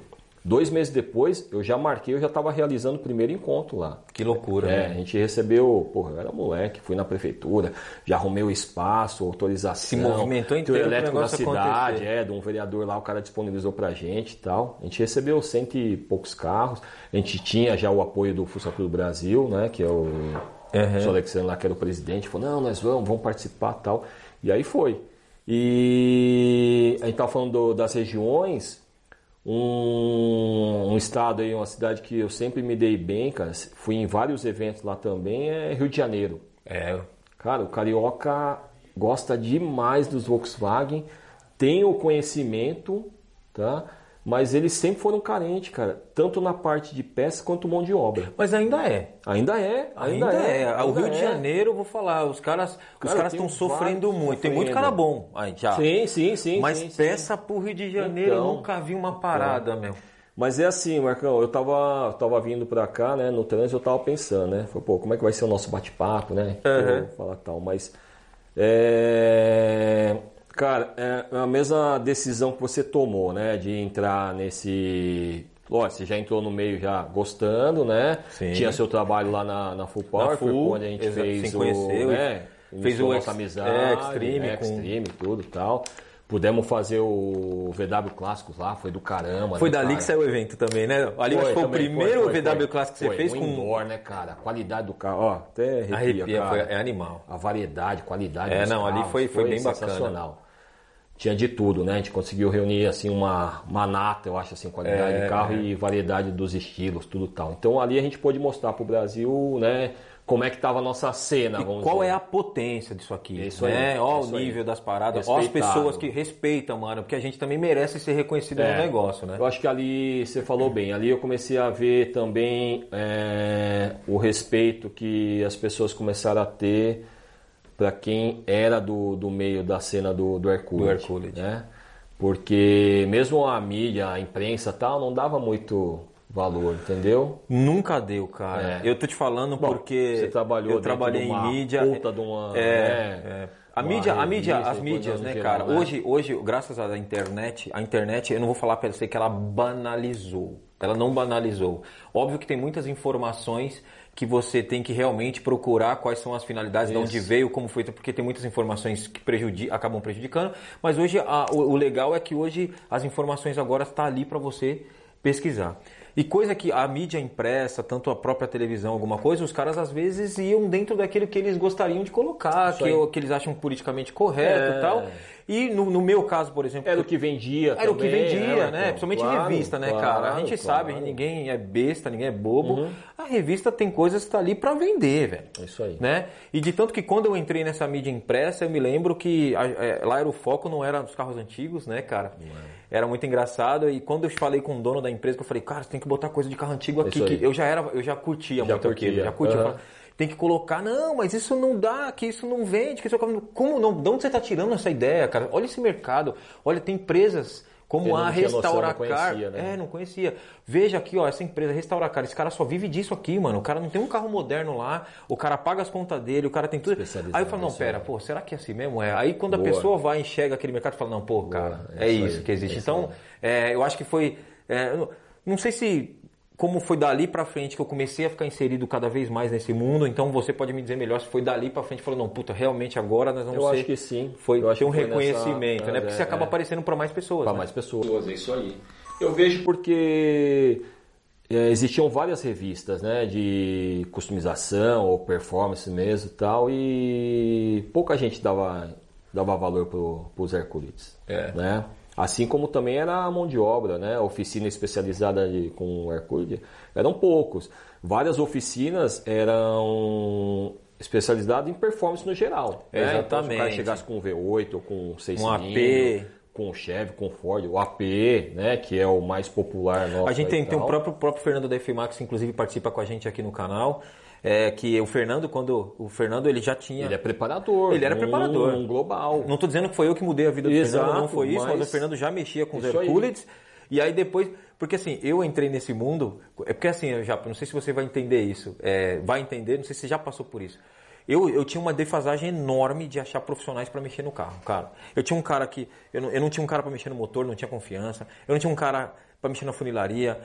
dois meses depois eu já marquei, eu já estava realizando o primeiro encontro lá. Que loucura, é, né? A gente recebeu, porra, eu era moleque, fui na prefeitura, já arrumei o espaço, autorização. Se movimentou inteiro elétrico da cidade, acontecer. é, de um vereador lá, o cara disponibilizou pra gente e tal. A gente recebeu cento e poucos carros. A gente tinha já o apoio do Clube do Brasil, né, que é o Uhum. O Alexandre lá, que era o presidente, falou, não, nós vamos, vamos participar tal. E aí foi. E a gente estava falando do, das regiões, um, um, estado aí, uma cidade que eu sempre me dei bem, cara, fui em vários eventos lá também, é Rio de Janeiro. É. Cara, o carioca gosta demais dos Volkswagen, tem o conhecimento, tá? Mas eles sempre foram carentes, cara, tanto na parte de peça quanto mão de obra. Mas ainda é. Ainda é, ainda, ainda é. é. O Rio é. de Janeiro, vou falar, os caras cara, os caras estão sofrendo muito. Sofrendo. Tem muito cara bom aí já. Sim, sim, sim. Mas sim, peça sim. pro Rio de Janeiro, então, nunca vi uma parada, então. meu. Mas é assim, Marcão, eu tava, tava vindo pra cá, né, no trânsito, eu tava pensando, né, falei, pô, como é que vai ser o nosso bate-papo, né, uhum. falar tal, mas é, Cara, é a mesma decisão que você tomou, né? De entrar nesse. Lógico, você já entrou no meio já gostando, né? Sim. Tinha seu trabalho lá na, na Full Power, na Full, onde a gente fez o. Conheceu, né? Fez o nossa amizade, é, Extreme, é, Extreme, com... tudo tal. Pudemos fazer o VW Clássicos lá, foi do caramba. Foi né, dali cara? que saiu o evento também, né? Ali foi, foi o primeiro foi, foi, VW Clássico que você fez um com. indoor, né, cara? A qualidade do carro, ó, até arrepia, arrepia cara. é animal. A variedade, qualidade. É, não, carros, ali foi, foi, bem sensacional. bacana tinha de tudo, né? A gente conseguiu reunir assim uma, uma nata, eu acho assim, qualidade é, de carro é. e variedade dos estilos, tudo tal. Então ali a gente pôde mostrar para o Brasil, né? Como é que estava a nossa cena, e qual dizer. é a potência disso aqui? Isso né? aí. Ó o nível aí. das paradas, ó as pessoas que respeitam, mano, porque a gente também merece ser reconhecido é, no negócio, né? Eu acho que ali você falou bem, ali eu comecei a ver também é, o respeito que as pessoas começaram a ter para quem era do, do meio da cena do, do Hercules. Do Hercules. Né? Porque mesmo a mídia, a imprensa tal, não dava muito valor, entendeu? Nunca deu, cara. É. Eu tô te falando Bom, porque você trabalhou eu trabalhei em mídia. Puta de uma, é, né? é. A mídia, a mídia, as mídias, né, geral, cara? Né? Hoje, hoje, graças à internet, a internet, eu não vou falar para você que ela banalizou. Ela não banalizou. Óbvio que tem muitas informações que você tem que realmente procurar quais são as finalidades, Isso. de onde veio, como foi, porque tem muitas informações que prejudi acabam prejudicando. Mas hoje a, o, o, legal é que hoje as informações agora estão tá ali para você pesquisar. E coisa que a mídia impressa, tanto a própria televisão, alguma coisa, os caras às vezes iam dentro daquilo que eles gostariam de colocar, que, que, eles acham politicamente correto é. e tal. E no, no, meu caso, por exemplo. Era o que vendia. Era também, o que vendia, né? né? Principalmente claro, revista, né, claro, cara? A gente claro. sabe, ninguém é besta, ninguém é bobo. Uhum. A revista tem coisas que tá ali para vender, velho. É isso aí. Né? E de tanto que quando eu entrei nessa mídia impressa, eu me lembro que a, é, lá era o foco, não era dos carros antigos, né, cara? Era muito engraçado. E quando eu falei com o dono da empresa, eu falei, cara, você tem que botar coisa de carro antigo aqui. Que eu já era, eu já curtia já muito curtia. aquilo. Já curtia. Uhum tem que colocar, não, mas isso não dá, que isso não vende, que isso como não, de onde você está tirando essa ideia, cara? Olha esse mercado, olha, tem empresas como a Restauracar. Né? É, não conhecia. Veja aqui, ó, essa empresa Restauracar, esse cara só vive disso aqui, mano. O cara não tem um carro moderno lá, o cara paga as contas dele, o cara tem tudo. Aí eu falo, não, pera, pô, será que é assim mesmo? É. Aí quando Boa. a pessoa vai e enxerga aquele mercado, fala, não, pô, cara, Boa. é, é isso aí, que existe. É então, é, eu acho que foi. É, não sei se como foi dali para frente que eu comecei a ficar inserido cada vez mais nesse mundo, então você pode me dizer melhor se foi dali para frente, falou, não, puta, realmente agora nós vamos eu ser... acho que sim. Foi eu ter um reconhecimento, nessa... né? Porque você acaba é. aparecendo para mais pessoas. Para né? mais pessoas, é isso aí. Eu vejo porque é, existiam várias revistas, né, de customização ou performance mesmo e tal, e pouca gente dava, dava valor para os Hercules, é. né? Assim como também era a mão de obra, né? A oficina especializada de, com o Hercule, eram poucos. Várias oficinas eram especializado em performance no geral. né? Então, se o cara Exatamente. chegasse com um V8 ou com 6 Um AP. com Chevy, com o Ford, o AP, né, que é o mais popular nosso. A gente tem, tem o próprio, próprio Fernando da FMAX, inclusive participa com a gente aqui no canal. É, que o Fernando, quando. O Fernando ele já tinha. Ele é preparador. Ele era num- preparador. num global. Não tô dizendo que foi eu que mudei a vida do Exato, Fernando, não foi isso, mas, mas o Fernando já mexia com os. Hercules. E aí depois, porque assim, eu entrei nesse mundo, é porque assim, eu já, não sei se você vai entender isso, é, vai entender, não sei se você já passou por isso. Eu, eu tinha uma defasagem enorme de achar profissionais para mexer no carro, cara. Eu tinha um cara que, eu não, eu não tinha um cara para mexer no motor, não tinha confiança. Eu não tinha um cara para mexer na funilaria.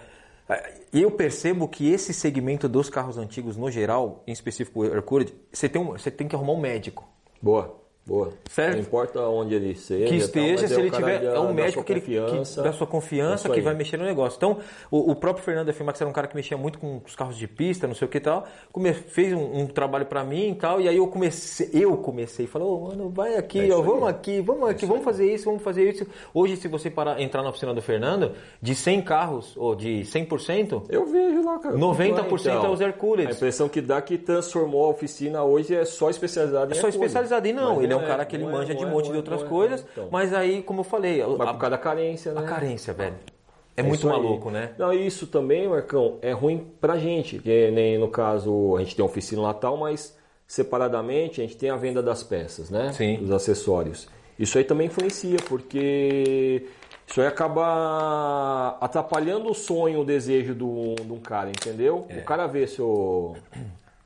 Eu percebo que esse segmento dos carros antigos, no geral, em específico o Hercules, você tem, um, você tem que arrumar um médico. Boa, boa. Certo. Não importa onde ele seja. que tal, esteja, mas se é ele tiver, da- é um médico que ele que, da sua confiança Isso que vai mexer no negócio. Então, o, o próprio Fernando F. era um cara que mexia muito com os carros de pista, não sei o que e tal. Come, fez um, um trabalho pra mim e tal, e aí eu comecei, eu comecei, falei, ô mano, vai aqui, É ó, vamos aqui, vamos aqui, vamos fazer isso, vamos fazer isso. Hoje, se você parar, entrar na oficina do Fernando, de 100 carros, ou de 100%, Eu vejo lá, cara. 90% é os Hercules. A impressão que dá que transformou a oficina hoje é só especializada em é só Hercules. especializado. E não, Mas ele é um cara que ele não manja de um monte não de outras coisas, então. mas aí, como eu falei, a, Mas por a, causa da carência, né? a carência, velho. É, É muito isso aí. maluco, né? Não, isso também, Marcão, é ruim pra gente. Que nem no caso, a gente tem a oficina lá tal, mas separadamente a gente tem a venda das peças, né? Sim. Dos acessórios. Isso aí também influencia, porque isso aí acaba atrapalhando o sonho, o desejo do- de um cara, entendeu? É. O cara vê seu,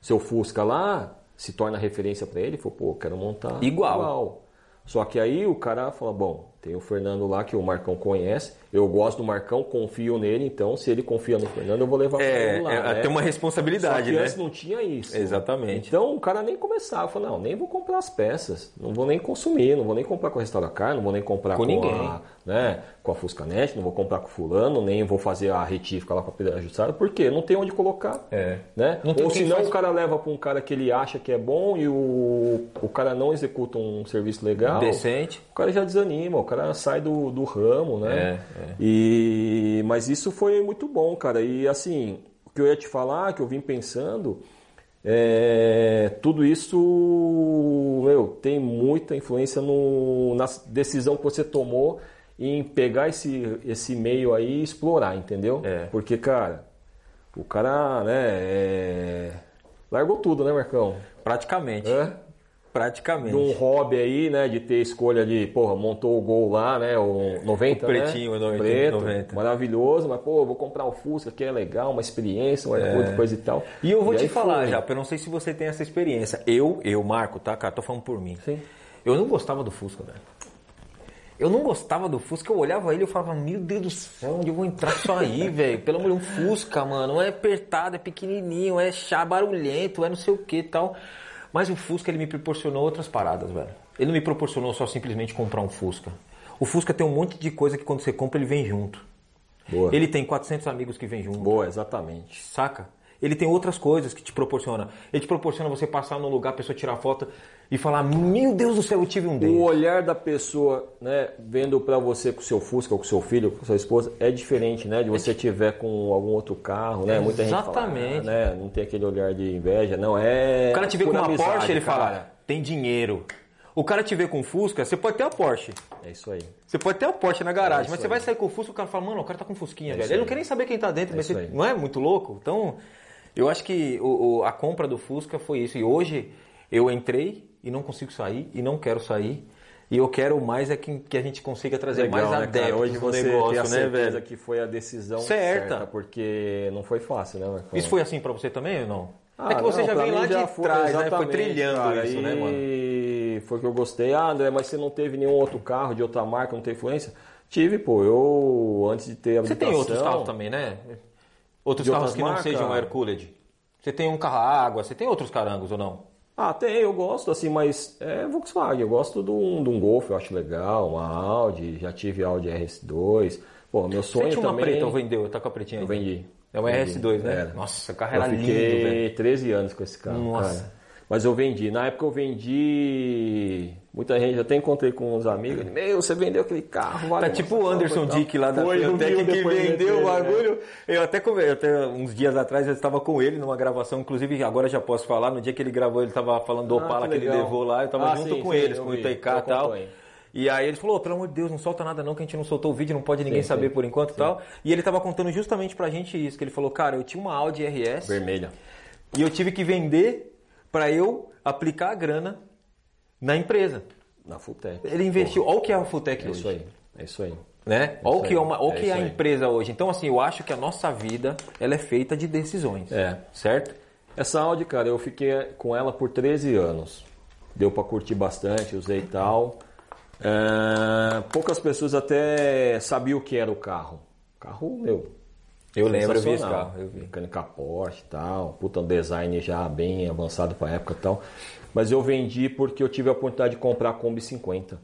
seu Fusca lá, se torna referência pra ele, fala, pô, quero montar Igual. Só que aí o cara fala, bom, tem o Fernando lá que o Marcão conhece, eu gosto do Marcão, confio nele, então se ele confia no Fernando, eu vou levar É, ele lá. é, né? tem uma Só responsabilidade, que né? antes não tinha isso. Exatamente. Então o cara nem começava, falou, não, nem vou comprar as peças, não vou nem consumir, não vou nem comprar com a Restaura Car, não vou nem comprar Com com, ninguém. a, né, com a Fuscanet, não vou comprar com fulano, nem vou fazer a retífica lá com a pedra ajustada, porque não tem onde colocar. É. Né? Ou senão faz- o cara leva para um cara que ele acha que é bom e o, o cara não executa um serviço legal. Decente. O cara já desanima, o cara sai do, do ramo, né? É, é. E, mas isso foi muito bom, cara. E assim, o que eu ia te falar, que eu vim pensando, é, tudo isso meu, tem muita influência no, na decisão que você tomou em pegar esse, esse meio aí e explorar, entendeu? É. Porque, cara, o cara, né, é, largou tudo, né, Marcão? Praticamente. É? Praticamente. de um hobby aí, né? De ter escolha de, porra, montou o gol lá, né? O 90, O pretinho, né? o 90, Preto, 90. maravilhoso, mas, pô, vou comprar o Fusca, que é legal, uma experiência, um Hercules, coisa e tal. E eu vou te aí falar foi. já, eu não sei se você tem essa experiência. Eu, eu, Marco, tá, cara? Tô falando por mim. Sim. Eu não gostava do Fusca, velho. Eu não gostava do Fusca, eu olhava ele e eu falava, meu Deus do céu, onde eu vou entrar isso aí, velho? Pelo amor de Deus, um Fusca, mano. É apertado, é pequenininho, é chá, barulhento, é não sei o que e tal. Mas o Fusca, ele me proporcionou outras paradas, velho. Ele não me proporcionou só simplesmente comprar um Fusca. O Fusca tem um monte de coisa que quando você compra, ele vem junto. Boa. Ele tem 400 amigos que vêm junto. Boa, exatamente. Saca? Ele tem outras coisas que te proporciona. Ele te proporciona você passar num lugar, a pessoa tirar foto e falar: Meu Deus do céu, eu tive um O deles. olhar da pessoa, né, vendo pra você com seu Fusca, ou com seu filho, com sua esposa, é diferente, né? De você tiver com algum outro carro, né? Muita gente fala, Exatamente. né? Não tem aquele olhar de inveja, não é. O cara te vê com uma amizade, Porsche, ele cara. fala: Tem dinheiro. O cara te vê com Fusca, você pode ter a Porsche. É isso aí. Você pode ter a Porsche na garagem, isso mas você aí. vai sair com o Fusca, o cara fala, mano, o cara tá com Fusquinha, velho. isso Ele não quer nem saber quem tá dentro, mas isso você- não é muito louco? Então, eu acho que o- o- a compra do Fusca foi isso. E hoje eu entrei e não consigo sair e não quero sair. E eu quero mais é que, que a gente consiga trazer Legal, mais né, cara? adeptos Hoje você negócio, tem a né, velho? que foi a decisão Certa. certa, porque não foi fácil, né, Marcão? Isso foi assim pra você também ou não? Ah, é que você não, já vem mim lá já de foi- trás, né? Foi trilhando cara, isso, né, mano? E foi que eu gostei. Ah, André, mas você não teve nenhum outro carro de outra marca, não tem influência? Tive, pô. Eu, antes de ter Você habilitação... tem outros carros também, né? Outros carros que não marcas? sejam Hercules. Você tem um carro a água, você tem outros carangos ou não? Ah, tem, eu gosto, assim, mas é Volkswagen. Eu gosto de um, de um Golf, eu acho legal, uma Audi, já tive Audi RS2. Pô, meu sonho Você tinha uma também... preta ou vendeu? Tá com a pretinha Eu ainda? vendi. É uma Vendi. RS2, né? Era. Nossa, o carro Eu era lindo, velho. 13 anos com esse carro, Nossa. cara. Mas eu vendi. Na época eu vendi Muita gente, até encontrei com uns amigos, meu, você vendeu aquele carro, vale Tá tipo o Anderson Dick lá da Foi, Fiotec que vendeu o né? bagulho. Eu até, eu até uns dias atrás eu estava com ele numa gravação, inclusive agora já posso falar, no dia que ele gravou ele estava falando do Ah, Opala que que, ele levou lá, eu estava Ah, junto sim, com sim, eles, eu com o ITK e eu tal. E aí ele falou, "Ô, pelo amor de Deus, não solta nada não, que a gente não soltou o vídeo, não pode ninguém Sim, saber sim. por enquanto e tal. E ele estava contando justamente pra gente isso, que ele falou, cara, eu tinha uma Audi RS Vermelha. e eu tive que vender pra eu aplicar a grana na empresa. Na Futec. Ele investiu, olha o que é a Futec É hoje. isso aí, é isso aí. né? Olha o que é, uma, olha É que é a aí. empresa hoje. Então, assim, eu acho que a nossa vida ela é feita de decisões. É. Certo? Essa Audi, cara, eu fiquei com ela por 13 anos. Deu pra curtir bastante, usei e tal. É, poucas pessoas até sabiam o que era o carro. Carro, meu. Eu lembro, eu vi esse carro. Eu vi. Mecânica Porsche e tal. Puta, um design já bem avançado pra época e tal. Mas eu vendi porque eu tive a oportunidade de comprar a Kombi 50.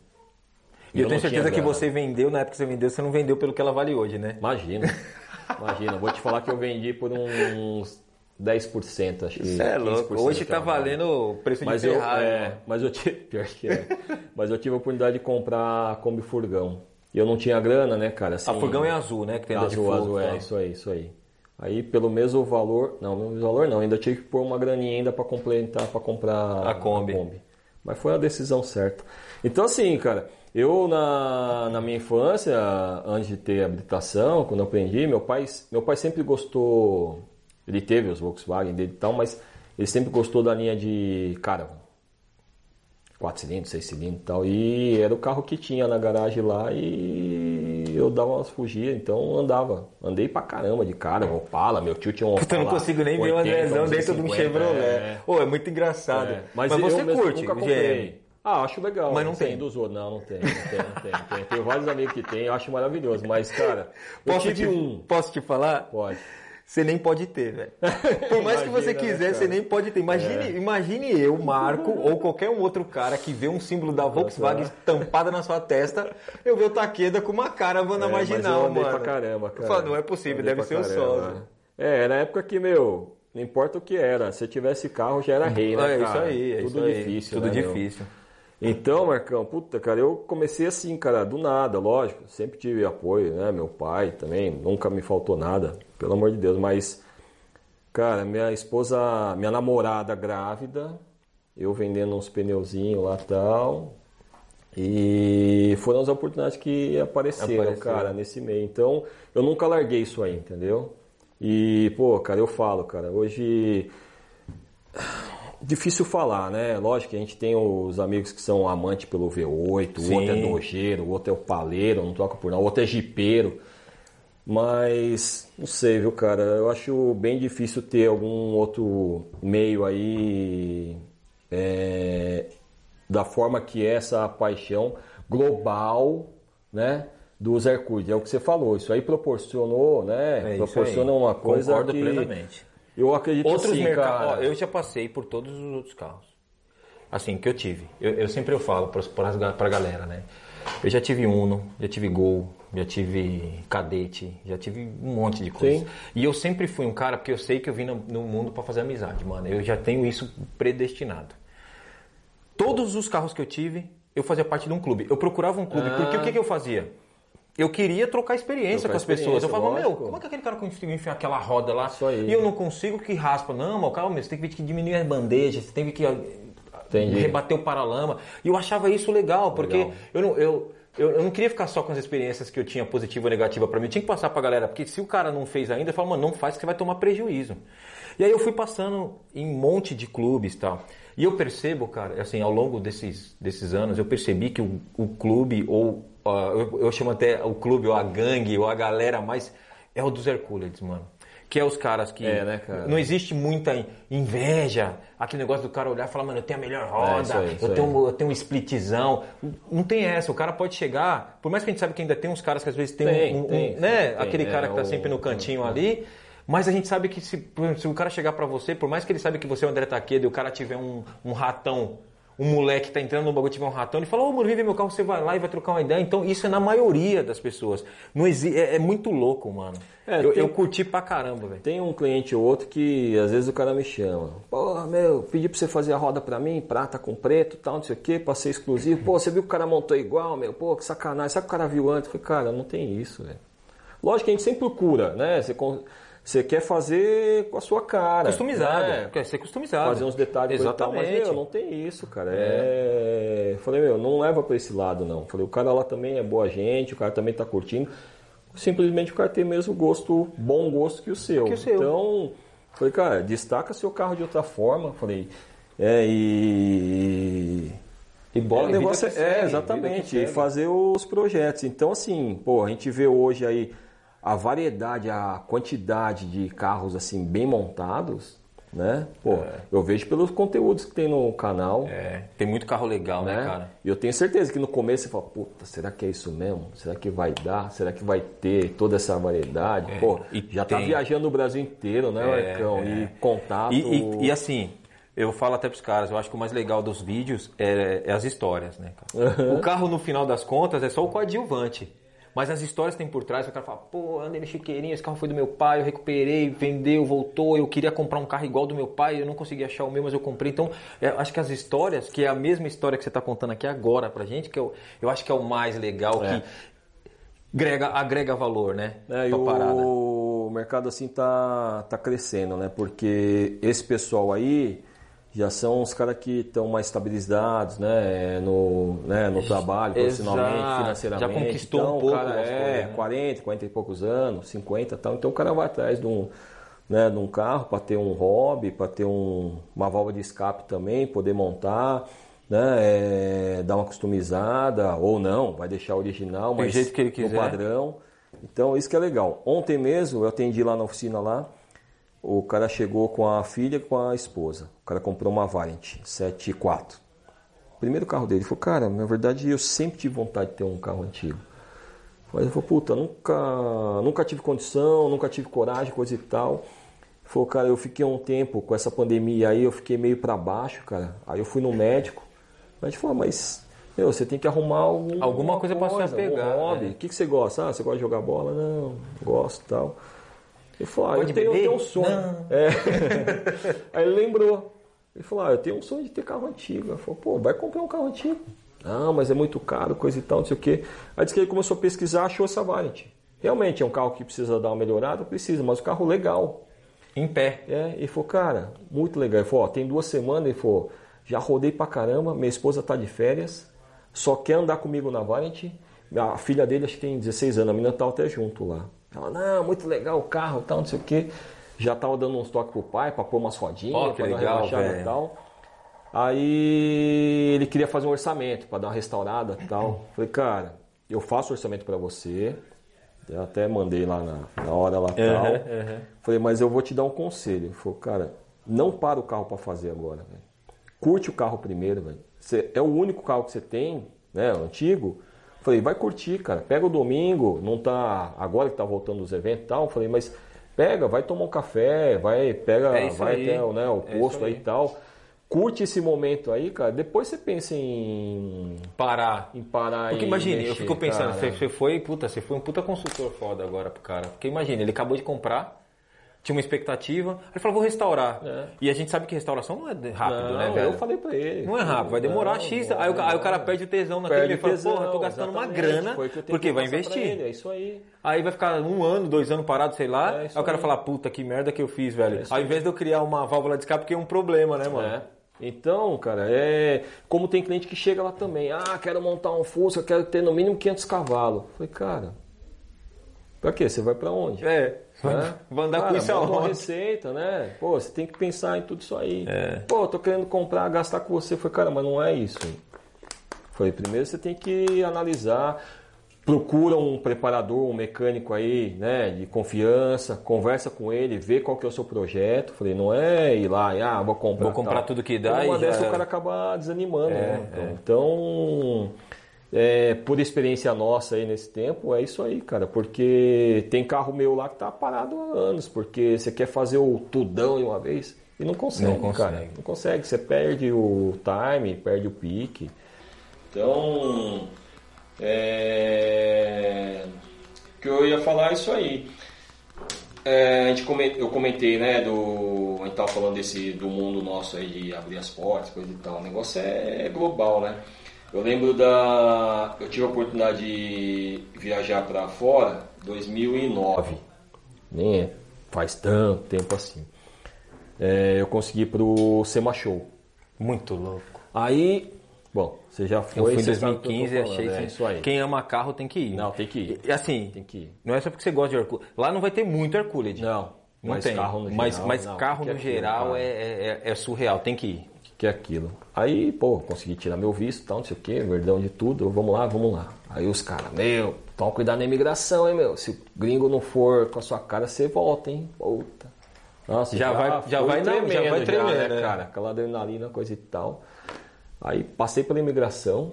E eu tenho não tinha certeza que você vendeu, na época que você vendeu, você não vendeu pelo que ela vale hoje, né? Imagina. Imagina. Vou te falar que eu vendi por uns 10%, acho que. Isso é 15% louco. Hoje tá vale. valendo o preço de Mas eu, Ferrari. é, mano. mas eu tive, pior que é. mas eu tive a oportunidade de comprar a Kombi Furgão. E eu não tinha grana, né, cara? Assim, A furgão é azul, né? Que tem de azul, azul, é, isso aí, isso aí. Aí pelo mesmo valor, não, mesmo valor não, ainda tive que pôr uma graninha ainda para complementar, para comprar A Kombi. Mas foi a decisão certa. Então assim, cara, eu na, na minha infância, antes de ter habilitação, quando eu aprendi, meu pai, meu pai sempre gostou, ele teve os Volkswagen dele e tal, mas ele sempre gostou da linha de Caravan. 4 cilindros, 6 cilindros e tal. E era o carro que tinha na garagem lá e eu dava umas fugias, então andava. Andei pra caramba de cara, Opala, meu tio tinha um Opala. Eu não consigo nem ver o 80, Andrezão dentro de um 50, Chevrolet. é. Pô, é muito engraçado. É, Mas, eu você curte, nunca comprei. Ah, acho legal. Mas não tem. dos outros. Não, não tem, não tem, não tem, não tem. Tenho vários amigos que tem, eu acho maravilhoso. Mas, cara, eu Posso tive te, um. posso te falar? Pode. Você nem pode ter, velho. Por mais que você Imagina, né, quiser, você cara? nem pode ter. Imagine, imagine eu, Marco, ou qualquer um outro cara que vê um símbolo da Volkswagen estampada na sua testa, eu ver o Taqueda com uma caravana É, mas marginal, eu andei mano. pra caramba, cara. Eu falo, não é possível, deve ser o caramba. sósia. É, era a época que, meu, não importa o que era. Se tivesse carro, já era rei, né, É isso cara? aí, é Tudo isso aí. difícil, Tudo né, meu? difícil. Então, Marcão, puta, cara, eu comecei assim, cara, do nada, lógico. Sempre tive apoio, né? Meu pai também, nunca me faltou nada, pelo amor de Deus. Mas, cara, minha esposa, minha namorada grávida, eu vendendo uns pneuzinhos lá e tal. E foram as oportunidades que apareceram, Apareceram. cara, nesse meio. Então, eu nunca larguei isso aí, entendeu? E, pô, cara, eu falo, cara, hoje Difícil falar, né? Lógico que a gente tem os amigos que são amantes pelo V8, o Sim. outro é dojeiro, o outro é o paleiro, não troca por nada, o outro é jipeiro. Mas, não sei, viu, cara? Eu acho bem difícil ter algum outro meio aí é, da forma que é essa paixão global, né? Dos Hercules. É o que você falou, isso aí proporcionou, né? É proporciona uma coisa Concordo que plenamente. eu acredito Outros assim, mercados. cara. Eu já passei por todos os outros carros. Assim, que eu tive. Eu, eu sempre eu falo para pra galera, né? Eu já tive Uno, já tive Gol, já tive Cadete, já tive um monte de coisa. Sim. E eu sempre fui um cara, porque eu sei que eu vim no, no mundo para fazer amizade, mano. Eu já tenho isso predestinado. Todos os carros que eu tive, eu fazia parte de um clube. Eu procurava um clube, Ah. porque o que, que eu fazia? Eu queria trocar experiência Trocar com as pessoas. Eu experiência, falava, meu, lógico. como é que aquele cara conseguiu enfiar aquela roda lá Isso aí. e eu não consigo que raspa? Não, mas calma, você tem que diminuir as bandejas, você tem que ah, Entendi. rebater o paralama. E eu achava isso legal, porque Legal. eu não. Eu, eu, eu não queria ficar só com as experiências que eu tinha positiva ou negativa pra mim. Eu tinha que passar pra galera, porque se o cara não fez ainda, eu falo, mano, não faz que você vai tomar prejuízo. E aí eu fui passando em um monte de clubes e tal. E eu percebo, cara, assim, ao longo desses, desses anos, eu percebi que o, o clube, ou ah, eu, eu chamo até o clube, ou a gangue, ou a galera mais, é o dos Hercules, mano. Que é os caras que. É, né, cara? Não existe muita inveja, aquele negócio do cara olhar e falar, mano, eu tenho a melhor roda, É, aí, eu, aí. tenho, eu tenho um splitzão. Não tem essa, o cara pode chegar, por mais que a gente sabe que ainda tem uns caras que às vezes tem, Tem, um, um- tem, né, tem, aquele é, cara que tá o- sempre no cantinho ali, mas a gente sabe que se, se o cara chegar pra você, por mais que ele sabe que você é o André Taqueda e o cara tiver um, um ratão um moleque tá entrando no bagulho, tiver um ratão, ele fala, ô, mano, vem ver meu carro, você vai lá e vai trocar uma ideia. Então, isso é na maioria das pessoas. Não exi é, é muito louco, mano. É, eu, tem- eu curti pra caramba, velho. Tem um cliente ou outro que às vezes o cara me chama. Porra, meu, pedi pra você fazer a roda pra mim, prata com preto tal, não sei o que, pra ser exclusivo. Pô, você viu que o cara montou igual, meu? Pô, que sacanagem. Sabe o que o cara viu antes? Eu falei, cara, não tem isso, velho. Lógico que a gente sempre procura, né? Você, você quer fazer com a sua cara. Customizado. né? Quer ser customizado. Fazer uns detalhes coisa e tal, Exatamente. mas meu, não tem isso, cara. É... Falei, meu, não leva pra esse lado, não. Falei, o cara lá também é boa gente, o cara também tá curtindo. Simplesmente o cara tem mesmo gosto, bom gosto que o seu. Que o seu. Então, falei, cara, destaca seu carro de outra forma. Falei, é, e. E bola, o vida negócio é, segue, é, exatamente, e fazer os projetos. Então, assim, pô, a gente vê hoje aí a variedade, a quantidade de carros assim bem montados, né? Pô, eu vejo pelos conteúdos que tem no canal, É, tem muito carro legal, né, né? cara? E eu tenho certeza que no começo você fala, puta, será que é isso mesmo? Será que vai dar? Será que vai ter toda essa variedade? Pô, É, e já tá tem. viajando o Brasil inteiro, né, Marcão? E contato. E, e- e assim, eu falo até pros caras, eu acho que o mais legal dos vídeos é, é as histórias, né, cara? O carro, no final das contas, é só o coadjuvante. Mas as histórias que tem por trás, o cara fala, pô, andei no chiqueirinho, esse carro foi do meu pai, eu recuperei, vendeu, voltou, eu queria comprar um carro igual do meu pai, eu não consegui achar o meu, mas eu comprei. Então, é, acho que as histórias, que é a mesma história que você está contando aqui agora pra gente, que eu, eu acho que é o mais legal, É. que agrega, agrega valor, né? É, e pra parada. o mercado assim tá, tá crescendo, né? Porque esse pessoal aí já são os caras que estão mais estabilizados, né? No, né? no trabalho, profissionalmente, Exato. financeiramente. Já conquistou então, um pouco o cara é né? 40, 40 e poucos anos, 50 e tal. Então o cara vai atrás de um, né, de um carro para ter um hobby, para ter um, uma válvula de escape também, poder montar. Né, é, dar uma customizada ou não, vai deixar original, Do mas jeito que ele no quiser. padrão. Então, isso que é legal. Ontem mesmo eu atendi lá na oficina lá. O cara chegou com a filha e com a esposa. O cara comprou uma Variant 7.4. Primeiro carro dele. Ele falou, cara, na verdade eu sempre tive vontade de ter um carro antigo. Mas ele falou, puta, nunca, nunca tive condição, nunca tive coragem, coisa e tal. Ele falou, cara, eu fiquei um tempo com essa pandemia aí, eu fiquei meio pra baixo, cara. Aí eu fui no médico. A gente falou, mas, meu, você tem que arrumar algum, Alguma coisa pra se apegar, Um hobby. né? O que, que você gosta? Ah, você gosta de jogar bola? Não, gosto e tal. Ele falou, ah, Pode eu tenho, eu tenho um sonho. É. Aí ele lembrou. Ele falou, ah, eu tenho um sonho de ter carro antigo. Ele falou, pô, vai comprar um carro antigo. Ah, mas é muito caro, coisa e tal, não sei o quê. Aí disse que ele começou a pesquisar, achou essa Variant. Realmente é um carro que precisa dar uma melhorada, precisa, mas o carro legal. Em pé. É, ele falou, cara, muito legal. Ele falou, ó, tem duas semanas, ele falou, já rodei pra caramba, minha esposa tá de férias, só quer andar comigo na Variant. A filha dele acho que tem 16 anos, a menina tá até junto lá. Ela, não, muito legal o carro, tal, não sei o quê. Já tava dando uns toques pro pai pra pôr umas rodinhas, que pra dar uma legal, relaxada e tal. Aí ele queria fazer um orçamento pra dar uma restaurada e tal. Falei, cara, eu faço orçamento pra você. Eu até mandei lá na, na hora lá tal. uhum. Falei, mas eu vou te dar um conselho. Ele falou, cara, não para o carro pra fazer agora, velho. Curte o carro primeiro, velho. É o único carro que você tem, né? o Antigo. Falei, vai curtir, cara. Pega o domingo, não tá. Agora que tá voltando os eventos e tal. Falei, mas pega, vai tomar um café, vai, pega, É vai aí. até o, né, o É posto isso aí e tal. Curte esse momento aí, cara. Depois você pensa em, Parar. em parar Porque imagine, eu fico pensando, cara. você, você foi, puta, você foi um puta consultor foda agora pro cara. Porque imagine, ele acabou de comprar, tinha uma expectativa, aí ele falou, vou restaurar. É. E a gente sabe que restauração não é rápido, Não, né, velho? eu falei pra ele. Não é rápido, vai demorar Não, X. não, aí, o, aí o cara perde o tesão naquele ele fala, tesão, porra, tô gastando uma grana, que porque vai investir. ele, É isso aí. Aí vai ficar um ano, dois anos parado, sei lá. É aí o cara aí. fala, puta, que merda que eu fiz, velho. É Ao invés de eu criar uma válvula de escape, porque é um problema, né, mano? É. Então, cara, é como tem cliente que chega lá também, ah, quero montar um Fusca, quero ter no mínimo 500 cavalos. Falei, cara, pra quê? Você vai pra onde? É, Né? vai andar Cara, com isso monta uma aonde? receita, né? Pô, você tem que pensar em tudo isso aí. É. Pô, tô querendo comprar, gastar com você. Falei, cara, mas não é isso. Falei, primeiro você tem que analisar, procura um preparador, um mecânico aí, né, de confiança, conversa com ele, vê qual que é o seu projeto. Falei, não é ir lá e, ah, vou comprar. Vou comprar tal. tudo que dá Uma e já dessa o era. cara acaba desanimando, É, né? Então, é, por experiência nossa aí nesse tempo, é isso aí, cara. Porque tem carro meu lá que tá parado há anos, porque você quer fazer o tudão de uma vez. E não consegue, Não consegue. cara. Não consegue. Você perde o time, perde o pique. Então, é... o que eu ia falar é isso aí. É, a gente coment- eu comentei, né, do. A gente tava falando desse, do mundo nosso aí de abrir as portas, coisa e tal. O negócio é global, né? Eu lembro da. Eu tive a oportunidade de viajar para fora em 2009. Nem é, faz tanto tempo assim. É, eu consegui pro Sema Show. Muito louco. Aí, bom, você já foi. Eu fui em você sabe o que eu tô 2015 e falando, achei é assim, isso aí. Quem ama carro tem que ir. Não, tem que ir. E, assim, Tem que ir. não é só porque você gosta de Hercules. Lá não vai ter muito Hercules. Não, Não mas tem. carro no mas geral, mas não, carro é no aquilo, geral cara. é, é, é surreal, tem que ir. Que é aquilo. Aí, pô, consegui tirar meu visto tal, não sei o que, verdão de tudo, vamos lá, vamos lá. Aí os caras, meu, toma cuidado na imigração, hein, meu. Se o gringo não for com a sua cara, você volta, hein. Puta. Nossa, Já vai- já vai não, já vai tremendo, né? cara? Aquela adrenalina, coisa e tal. Aí passei pela imigração.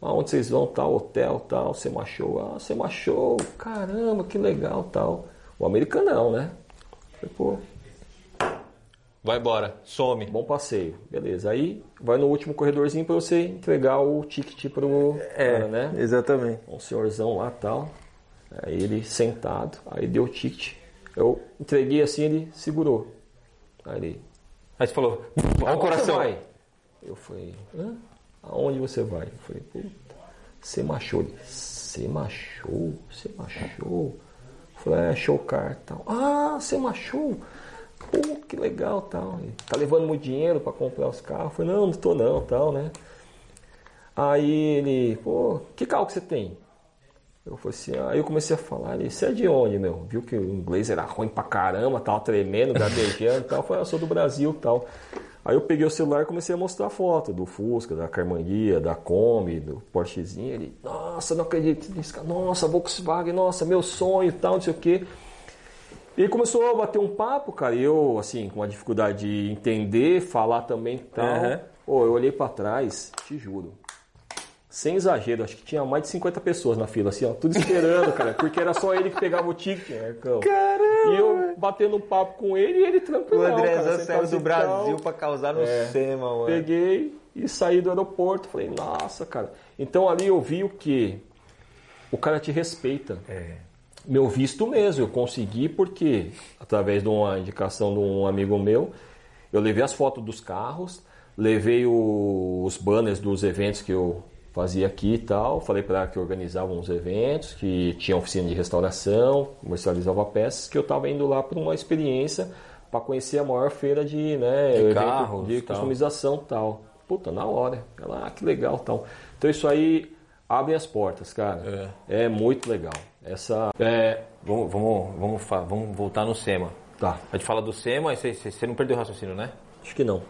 Aonde vocês vão, tal, hotel, tal, você machou. Ah, você machou, caramba, que legal, tal. O americanão, né? Falei, pô, Vai embora, some. Bom passeio, beleza. Aí vai no último corredorzinho para você entregar o ticket pro cara, né? exatamente. Um senhorzão lá tal. Aí ele sentado, aí deu o ticket. Eu entreguei assim, ele segurou. Aí ele. Aí você falou, olha o "Aonde coração. você vai? Eu falei, hã? Aonde você vai? Eu falei, puta, você machou. Ele, você machou? Você machou? Eu falei, é, show car tal. Ah, você machou? Pô, que legal tal. Tá levando muito dinheiro para comprar os carros? Eu falei, não, não tô não, tal, né? Aí ele, pô, que carro que você tem? Eu falei assim, aí eu comecei a falar, ele, você é de onde, meu? Viu que o inglês era ruim pra caramba, tava tremendo, gaguejando e tal. Eu falei, eu sou do Brasil tal. Aí eu peguei o celular e comecei a mostrar foto do Fusca, da Carmanguia, da Kombi, do Porschezinho. Ele, nossa, não acredito nisso. Nossa, Volkswagen, nossa, meu sonho e tal, não sei o quê. E ele começou a bater um papo, cara, e eu, assim, com uma dificuldade de entender, falar também e tal. Aham. Pô, eu olhei pra trás, te juro. Sem exagero, acho que tinha mais de 50 pessoas na fila, assim, ó, tudo esperando, cara, porque era só ele que pegava o ticket, né, cão? Caramba! E eu batendo um papo com ele e ele O tranquilo. Andrezão saiu do Brasil pra causar no É. SEMA, mano. Peguei e saí do aeroporto. Falei, nossa, cara. Então ali eu vi o que? O cara te respeita. É. Meu visto mesmo, eu consegui porque, através de uma indicação de um amigo meu, eu levei as fotos dos carros, levei o- os banners dos eventos que eu fazia aqui e tal. Falei para ela que organizava uns eventos, que tinha oficina de restauração, comercializava peças, que eu estava indo lá para uma experiência para conhecer a maior feira de, né, De carros, de tal. customização e tal. Puta, na hora. Ela, ah, que legal tal. Então isso aí abre as portas, cara. É, muito legal. Essa. É. Vamos, vamos, vamos, vamos voltar no SEMA. Tá. A gente fala do SEMA, e você, não perdeu o raciocínio, né? Acho que não.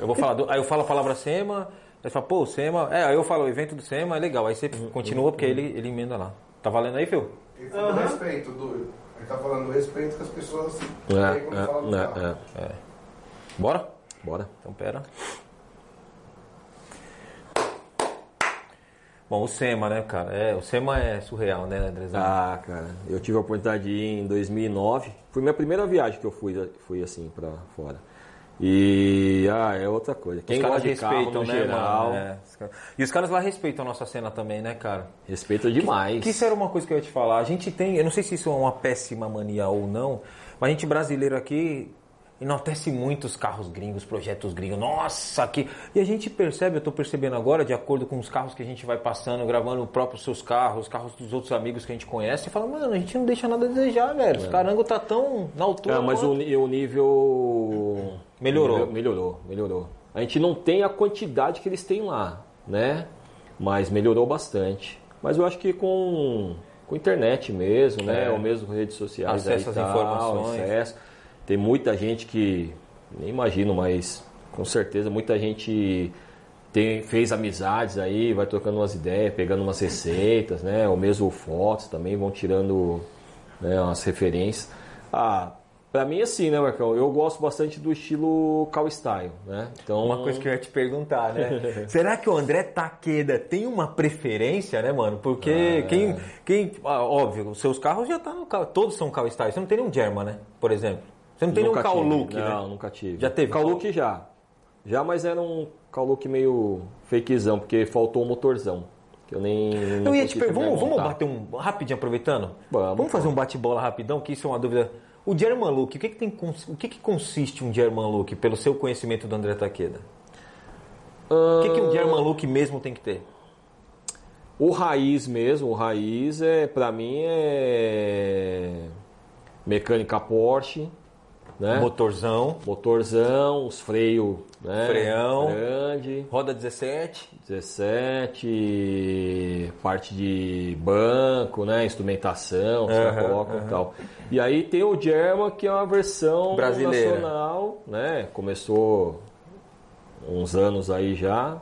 Eu vou falar do, aí eu falo a palavra SEMA, aí você fala, pô, o SEMA. É, aí eu falo o evento do SEMA, é legal. Aí você continua porque ele, ele emenda lá. Tá valendo aí, Phil? Ele fala do respeito, do, ele tá falando do respeito que as pessoas têm É, quando falam do é, carro. é, é. Bora? Bora. Então pera. Bom, o SEMA, né, cara? É, o SEMA é surreal, né, Andrezão? Ah, cara, eu tive a oportunidade de ir em 2009. Foi minha primeira viagem que eu fui, fui assim pra fora. E ah, é outra coisa. Quem Os caras gosta de carro respeitam, no né, geral, mano? É, E os caras lá respeitam a nossa cena também, né, cara? respeita demais. Que isso era uma coisa que eu ia te falar. A gente tem, eu não sei se isso é uma péssima mania ou não, mas a gente brasileiro aqui enaltece muito os carros gringos, projetos gringos. Nossa, que e a gente percebe, eu tô percebendo agora, de acordo com os carros que a gente vai passando, gravando os próprios seus carros, os carros dos outros amigos que a gente conhece, e fala, mano, a gente não deixa nada a desejar, velho. Os carango tá tão na altura. É, mas o, o nível Melhorou. melhorou, melhorou. A gente não tem a quantidade que eles têm lá, né? Mas melhorou bastante. Mas eu acho que com com internet mesmo, né? É. Ou mesmo redes sociais Acesso às tal, informações. acesso. Tem muita gente que nem imagino, mas com certeza muita gente tem, fez amizades aí, vai trocando umas ideias, pegando umas receitas, né? Ou mesmo fotos também, vão tirando né, umas referências. Ah, pra mim assim, né, Marcão? Eu gosto bastante do estilo cow style, né? Então, Uma coisa que eu ia te perguntar, né? Será que o André Taqueda tem uma preferência, né, mano? Porque quem, quem ah, óbvio, os seus carros já tá no carro, todos são carro style. Você não tem nenhum German, né? Por exemplo. Você não tem Nunca nenhum tive. Caulook, né? Não, nunca tive. Já teve? Caulook já. Já, mas era um Caulook meio fakezão, porque faltou o motorzão. Que eu nem. Eu ia te perguntar, vamos, vamos bater um. Rapidinho, aproveitando? Vamos. fazer um bate-bola rapidão, que isso é uma dúvida. O German Look, o que, que, tem, o que, que consiste um German Look, pelo seu conhecimento do André Taqueda? O que, que um German Look mesmo tem que ter? O raiz mesmo, o raiz é, pra mim, é. Mecânica Porsche, né? Motorzão, Motorzão, os freios, né? Freão. Grande. roda 17. 17, parte de banco, né? Instrumentação, os caras Aham, colocam e tal. E aí tem o German, que é uma versão Brasileira. nacional, né? Começou uns anos aí já.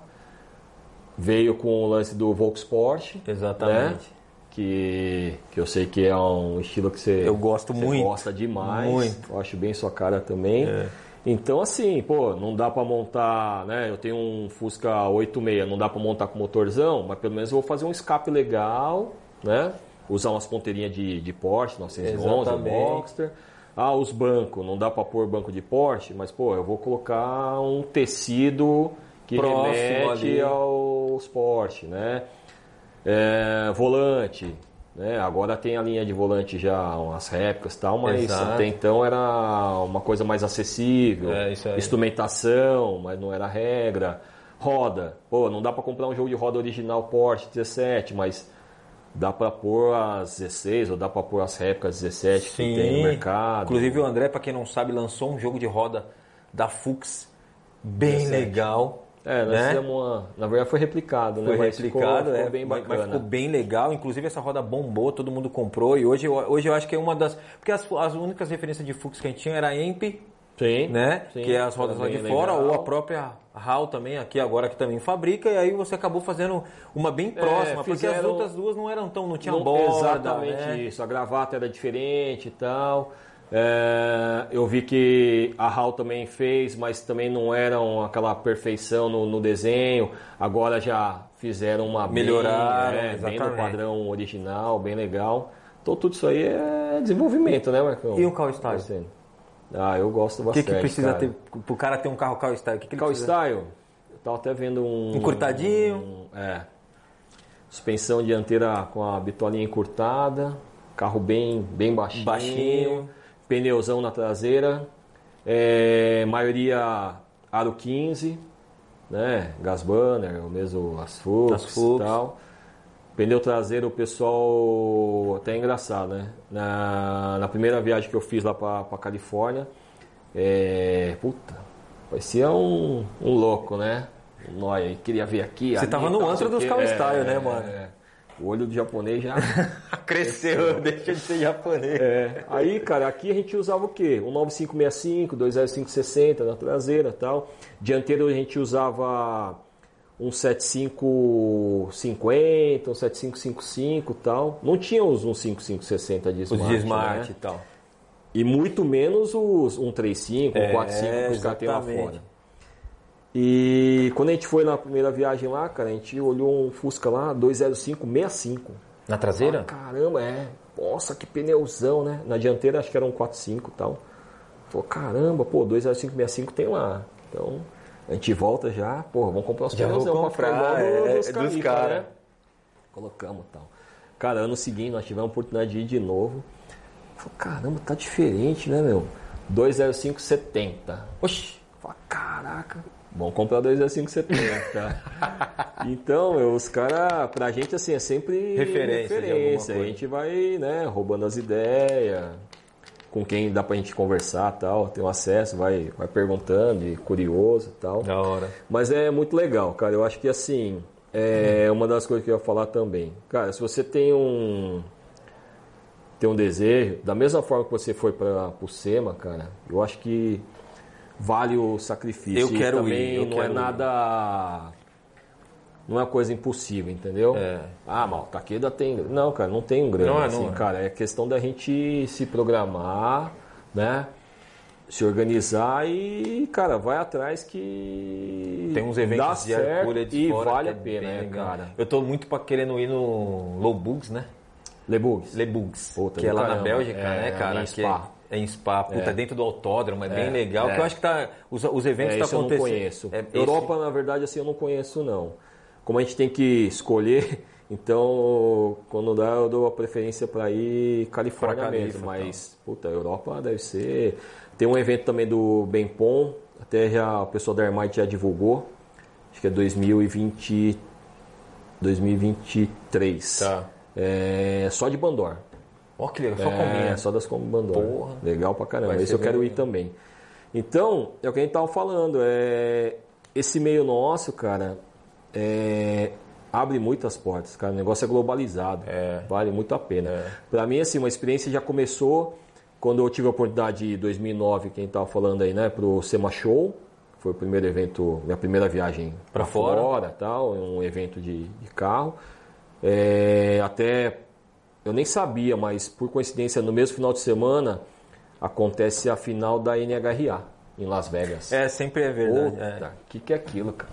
Veio com o lance do Volksport. Exatamente. Né? Que, que eu sei que é um estilo que você, Eu gosto você muito. gosta demais. Muito. Eu acho bem sua cara também. É. Então, assim, pô, não dá pra montar, né? Eu tenho um Fusca 86, não dá pra montar com motorzão, mas pelo menos eu vou fazer um escape legal, né? Usar umas ponteirinhas de, de Porsche, 911, Exatamente. Boxster. Ah, os bancos, não dá pra pôr banco de Porsche, mas, pô, eu vou colocar um tecido que Próximo remete ali. aos Porsche, né? É, volante, né? Agora tem a linha de volante já, umas réplicas e tal, mas Exato. até então era uma coisa mais acessível. É. Instrumentação, mas não era regra. Roda, pô, não dá pra comprar um jogo de roda original Porsche 17, mas dá pra pôr as 16 ou dá pra pôr as réplicas 17 que tem no mercado. Inclusive o André, pra quem não sabe, lançou um jogo de roda da Fux bem 17. legal. É, nós né? fizemos uma. Na verdade foi replicado, né? Foi Mas replicado, ficou, ficou é, bem mas- bacana. mas ficou bem legal. Inclusive essa roda bombou, todo mundo comprou. E hoje, eu- hoje eu acho que é uma das. Porque as, as únicas referências de Fux que a gente tinha era a EMP, Sim, né? sim, que é as rodas lá de fora, legal. ou a própria HAL também, aqui agora que também fabrica. E aí você acabou fazendo uma bem próxima, porque as outras duas não eram tão. não tinha Não- borda. Exatamente né? isso. A gravata era diferente e tal. É, eu vi que a HAL também fez, mas também não eram aquela perfeição no, no desenho. Agora já fizeram uma bem, Melhoraram, é, bem no padrão original, bem legal. Então tudo isso aí é desenvolvimento, né, Marcão? E o Cal Style? Acontecendo. Ah, eu gosto O que, bastante. que precisa cara. ter pro cara ter um carro Cal Style? O que, que ele Cal precisa? Style, eu tava até vendo um. Encurtadinho. um- é. Suspensão dianteira com a bitolinha encurtada. Carro bem, bem baixinho. Baixinho. Pneuzão na traseira. É, maioria aro 15. Né? Gas banner, ou mesmo as Fux, As Fux. e tal. Pneu traseiro, o pessoal até é engraçado, né? Na, na primeira viagem que eu fiz lá pra, pra Califórnia, é, puta, parecia um, um louco, né? Nóia, queria ver aqui. Você ali, tava no antro dos Cal. Style, né, mano? é. O olho do japonês já. Cresceu, deixa de ser japonês. É, aí, cara, aqui a gente usava o quê? Um 9565, 20560 na traseira e tal. Dianteiro a gente usava um 7550, um 7555 e tal. Não tinha os 15560 de Os Smart, de Smart né? e tal. E muito menos os 135, É, 145 que os caras têm lá fora. E quando a gente foi na primeira viagem lá, cara, a gente olhou um Fusca lá, 20565. Na traseira? Ah, caramba, é. Nossa, que pneuzão, né? Na dianteira acho que era um 45 e tal. Falou, caramba, pô, 20565 tem lá. Então, a gente volta já, pô, vamos comprar os pneuzão pra ficar igual é, dos, dos Califa, cara. né? Colocamos e tal. Cara, ano seguinte nós tivemos a oportunidade de ir de novo. Falei, caramba, tá diferente, né, meu? 20570. Oxi. Falei, caraca, vamos comprar 20570. então, meu, os caras, pra gente, assim, é sempre Referência referência. A gente vai, né, roubando as ideias, com quem dá pra gente conversar tal, tem um acesso, vai, vai perguntando, e curioso e tal. Da hora. Mas é muito legal, cara. Eu acho que assim, é uma das coisas que eu ia falar também. Cara, se você tem um tem um desejo, da mesma forma que você foi para o SEMA, cara, eu acho que vale o sacrifício. Eu quero também ir, eu não é quero ir. nada não é uma coisa impossível, entendeu? É. Ah, mal, Taqueda tem. Não, cara, não tem um grana. Não é, assim, não é. cara. É questão da gente se programar, né? Se organizar e, cara, vai atrás que. Tem uns dá eventos de certo Hercules e fora vale que a é pena, né, cara? Eu tô muito pra querendo ir no Low Bugs, né? Lebugs. Le Bugs. Puta que é lá na caramba. Bélgica, É, né, a cara? Que. É em Spa, puta, É. dentro do autódromo, é, bem É, legal. é. Que eu acho que tá. Os, os eventos É, tá esse eu não acontecendo. conheço. É, esse- Europa, na verdade, assim, eu não conheço, não. Como a gente tem que escolher, então, quando dá, eu dou a preferência para ir Califórnia Pra Califa, mesmo. Mas, puta, Europa deve ser... Tem um evento também do Benpom, até já o pessoal da Hermite já divulgou. Acho que é 2020... 2023. Tá. É, só de Bandor. Ó, que legal, só É, combina. só das Kombi Bandor. Porra. Legal pra caramba. Esse eu quero ir também. Então, é o que a gente tava falando. É, esse meio nosso, cara, é, abre muitas portas, cara. O negócio é globalizado. É. Vale muito a pena. É. Pra mim, assim, uma experiência já começou quando eu tive a oportunidade em 2009, quem tava falando aí, né, pro SEMA Show. Foi o primeiro evento, minha primeira viagem Pra pra fora. fora, tal, um evento de, de carro. É, até eu nem sabia, mas por coincidência no mesmo final de semana acontece a final da NHRA em Las Vegas. É, sempre é verdade. é. Puta, que que é aquilo, cara?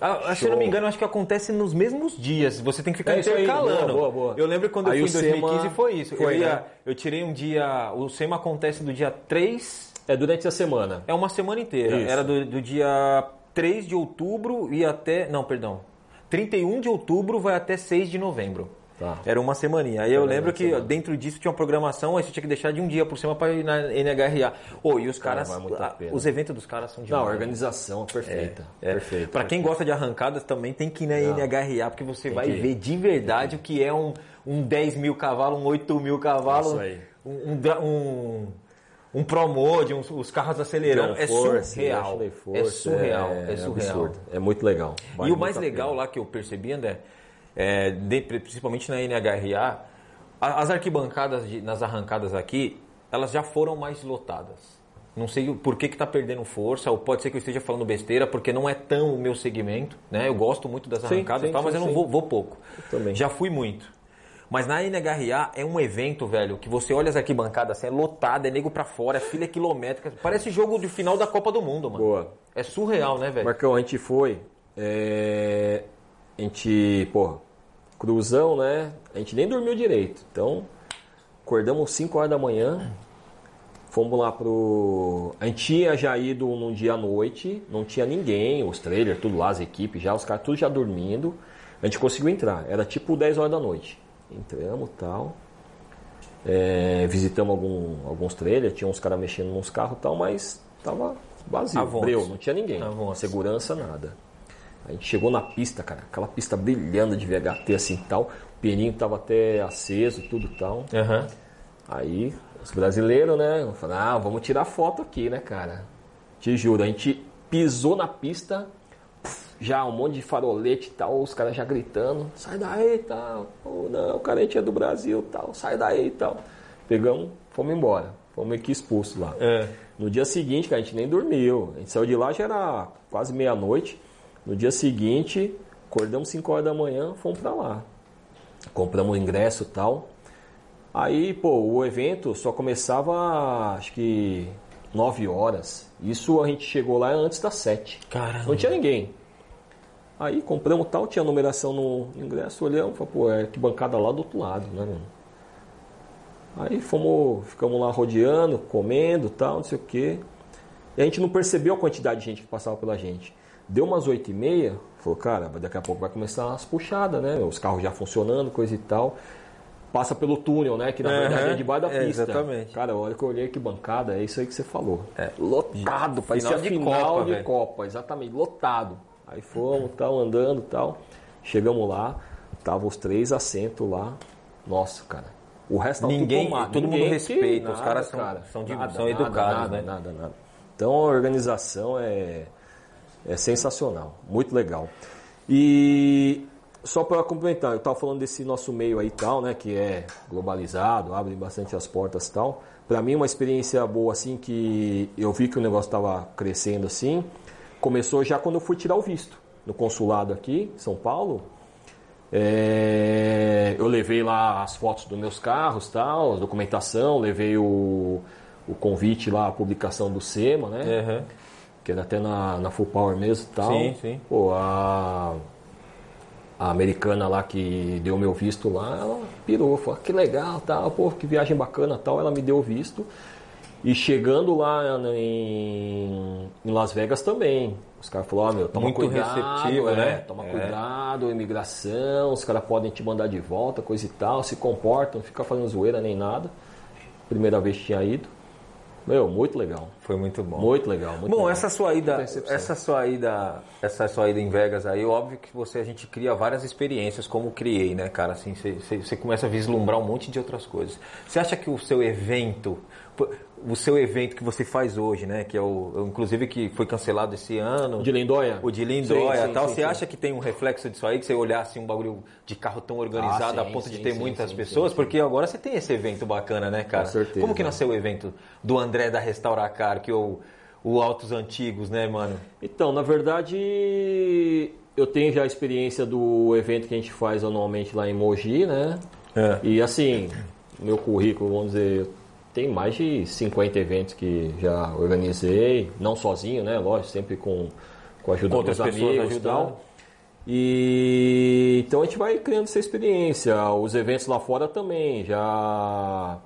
Ah, se eu não me engano, acho que acontece nos mesmos dias. Você tem que ficar É intercalando. boa, boa. Eu lembro quando Aí eu fui em o SEMA 2015 foi isso. foi, eu, ia, né? eu tirei um dia. O SEMA acontece do dia 3. É durante a semana. É uma semana inteira. Isso. Era do, do dia 3 de outubro e até. Não, perdão. 31 de outubro vai até 6 de novembro. Tá. Era uma semaninha. Aí eu lembro que dentro disso tinha uma programação, aí você tinha que deixar de um dia por cima para ir na NHRA. Ô, e os Cara, caras. vale muito a ah, pena. os eventos dos caras são Não, demais. a organização é perfeita. É. Perfeito. Pra quem gosta de arrancadas também tem que ir na NHRA, porque você vai que ver de verdade o que é um, um 10 mil cavalos, um 8 mil cavalos, Isso aí. um, um, um, Promode, uns- os carros acelerando. É Force, surreal. Ashley É surreal. É, surreal. absurdo. É muito legal. Vale e o mais legal lá que eu percebi, André, é, de- principalmente na NHRA, as arquibancadas de- nas arrancadas aqui, elas já foram mais lotadas. Não sei por que que tá perdendo força, ou pode ser que eu esteja falando besteira, porque não é tão o meu segmento, né? Eu gosto muito das Sim, arrancadas e sim, tal, mas sim, eu não sim. vou, vou pouco. Já fui muito. Mas na NHRA é um evento, velho, que você olha as arquibancadas assim, é lotado, é nego pra fora, é filha quilométrica. Parece jogo de final da Copa do Mundo, mano. Boa. É surreal, né, velho? Marcão, a gente foi. é, A gente, pô, cruzão, né? A gente nem dormiu direito. Então, acordamos 5 horas da manhã. Fomos lá pro. A gente tinha já ido num dia à noite, não tinha ninguém, os trailers, tudo lá, as equipes já, os caras tudo já dormindo. A gente conseguiu entrar, era tipo 10 horas da noite. Entramos e tal. É, visitamos algum- alguns trailers, tinha uns caras mexendo nos carros e tal, mas tava vazio, breu, não tinha ninguém. Segurança, nada. A gente chegou na pista, cara, aquela pista brilhando de VHT assim tal, o pianinho tava até aceso, tudo tal. Aham. Aí, os brasileiros, né, falaram, ah, vamos tirar foto aqui, né, cara? Te juro, a gente pisou na pista, já um monte de farolete e tal, os caras já gritando, sai daí e tal. Oh, não, o cara a gente é do Brasil e tal, sai daí e tal. Pegamos, fomos embora, fomos meio que expulsos lá. É. No dia seguinte, cara, a gente nem dormiu. A gente saiu de lá, já era quase meia-noite. No dia seguinte, acordamos 5 horas da manhã, fomos pra lá. Compramos o ingresso e tal. Aí, pô, o evento só começava, acho que 9 horas. Isso a gente chegou lá antes das 7. Caramba. Não tinha ninguém. Aí compramos tal, tinha numeração no ingresso, olhamos, falamos, pô, é que bancada lá do outro lado, né, mano? Aí fomos, ficamos lá rodeando, comendo tal, não sei o quê. E a gente não percebeu a quantidade de gente que passava pela gente. Deu umas oito e meia, falou, cara, daqui a pouco vai começar as puxadas, né? Os carros já funcionando, coisa e tal. Passa pelo túnel, né? Que na Aham, verdade é debaixo da é, pista. exatamente. Cara, a hora que eu olhei que bancada, é isso aí que você falou. É. Lotado, parecia de final Copa, de velho. Copa, exatamente, lotado. Aí fomos, tal, andando tal. Chegamos lá, tava os três assentos lá. Nossa, cara. O resto Ninguém- tomado. todo mundo Ninguém que- respeita, os caras são- são de- são educados, nada, né? Nada, nada. Então a organização é, é sensacional, muito legal. E só para complementar, eu estava falando desse nosso meio aí tal, né, que é globalizado, abre bastante as portas tal. Para mim uma experiência boa assim que eu vi que o negócio estava crescendo assim, começou já quando eu fui tirar o visto no consulado aqui São Paulo. É, eu levei lá as fotos dos meus carros, tal, a documentação, levei o, o convite lá, a publicação do SEMA, né? Aham. Que era até na, na Full Power mesmo e tal. Sim, sim. Pô, a, a americana lá que deu meu visto lá, ela pirou, falou, "Ah, que legal, tal, pô, que viagem bacana tal, ela me deu o visto. E chegando lá em, em Las Vegas também. Os caras falaram, ó, meu, toma Muito cuidado, receptivo, é, né? Toma É. cuidado, imigração, os caras podem te mandar de volta, coisa e tal, se comportam, não fica fazendo zoeira nem nada. Primeira vez que tinha ido. Meu, muito legal. Foi muito bom. Muito legal. Muito Bom, legal. essa sua ida, essa sua ida, essa sua ida em Vegas aí, óbvio que você a gente cria várias experiências, como criei, né, cara? Assim, você começa a vislumbrar um monte de outras coisas. Você acha que o seu evento, o seu evento que você faz hoje, né, que é o, o- inclusive que foi cancelado esse ano, De Lindóia? o de Lindóia Sim, tal, sim, você sim. acha que tem um reflexo disso aí, que você olhar assim um bagulho de carro tão organizado Ah, a ponto de ter muitas pessoas? Porque agora você tem esse evento bacana, né, cara? Com certeza. Como que nasceu o evento do André da Restauracar, que é o, o Autos Antigos, né, mano? Então, na verdade, eu tenho já a experiência do evento que a gente faz anualmente lá em Mogi, né? É. E assim, meu currículo, vamos dizer, tem mais de 50 eventos que já organizei, não sozinho, né? Lógico, sempre com, com a ajuda outras dos amigos e tal. E então a gente vai criando essa experiência. Os eventos lá fora também. Já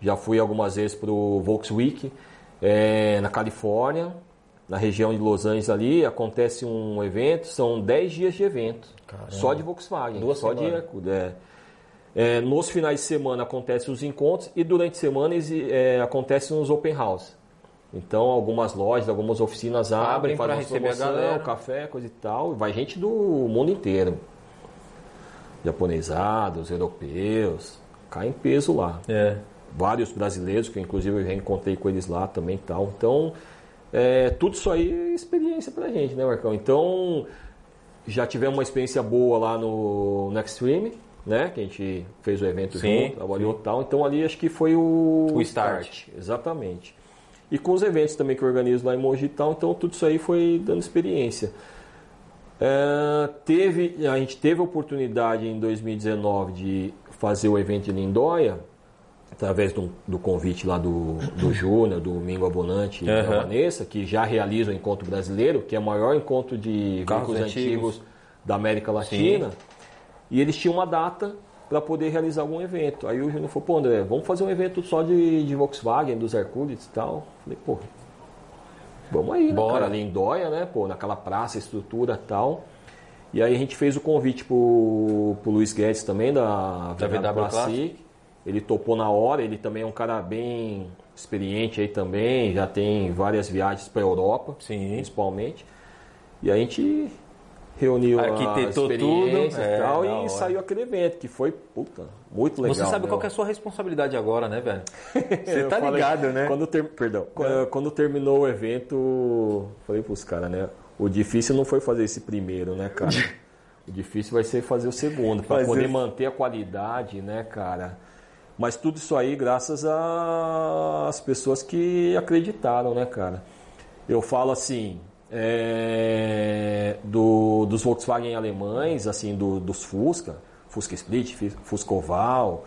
já fui algumas vezes para o Volksweek é, na Califórnia, na região de Los Angeles ali. Acontece um evento, são 10 dias de evento. Só de Volkswagen. Duas só de semanas. Hercules. É. É, nos finais de semana acontecem os encontros e durante a semana é, acontecem os open house. Então algumas lojas, algumas oficinas Abrem abrem, pra fazem uma receber a promoção, café, coisa e tal. Vai gente do mundo inteiro. Japonesados, europeus. Cai em peso lá É. vários brasileiros, que inclusive eu já encontrei com eles lá também e tal. Então, é, tudo isso aí é experiência pra gente, né, Marcão? Então, já tivemos uma experiência boa lá no, no Extreme, né? Que a gente fez o evento Sim, junto, trabalhou e tal. Então, ali acho que foi o... O start. Exatamente. E com os eventos também que eu organizo lá em Mogi e tal, então tudo isso aí foi dando experiência. É, teve, a gente teve a oportunidade em 2019 de fazer o evento de Lindóia, através do, do convite lá do, do Júnior, do Mingo Abonante e da. Vanessa, que já realiza o Encontro Brasileiro, que é o maior encontro de Carros veículos antigos. antigos da América Latina. E eles tinham uma data para poder realizar algum evento. Aí o Júnior falou, pô André, vamos fazer um evento só de, de Volkswagen, dos Hercules e tal. Falei, pô, vamos aí, né, Bora. cara? Ali em Dóia, né? Pô, naquela praça, estrutura e tal. E aí a gente fez o convite pro, pro Luiz Guedes também, da, Da VW VW Classic. Classic. Ele topou na hora, ele também é um cara bem experiente aí também, já tem várias viagens para Europa, Sim. principalmente. E a gente reuniu Arquitetou tudo, é, e tal da e saiu aquele evento, que foi, puta, muito legal. Você sabe meu. qual que é a sua responsabilidade agora, né, velho? Você tá falei- ligado, né? Quando ter, perdão, quando, quando terminou o evento, falei pros caras, né? O difícil não foi fazer esse primeiro, né, cara? O difícil vai ser fazer o segundo, para poder manter a qualidade, né, cara? Mas tudo isso aí graças às pessoas que acreditaram, né, cara? Eu falo assim, é, do- dos Volkswagen alemães, assim, do- dos Fusca, Fusca Split, Fusca Oval,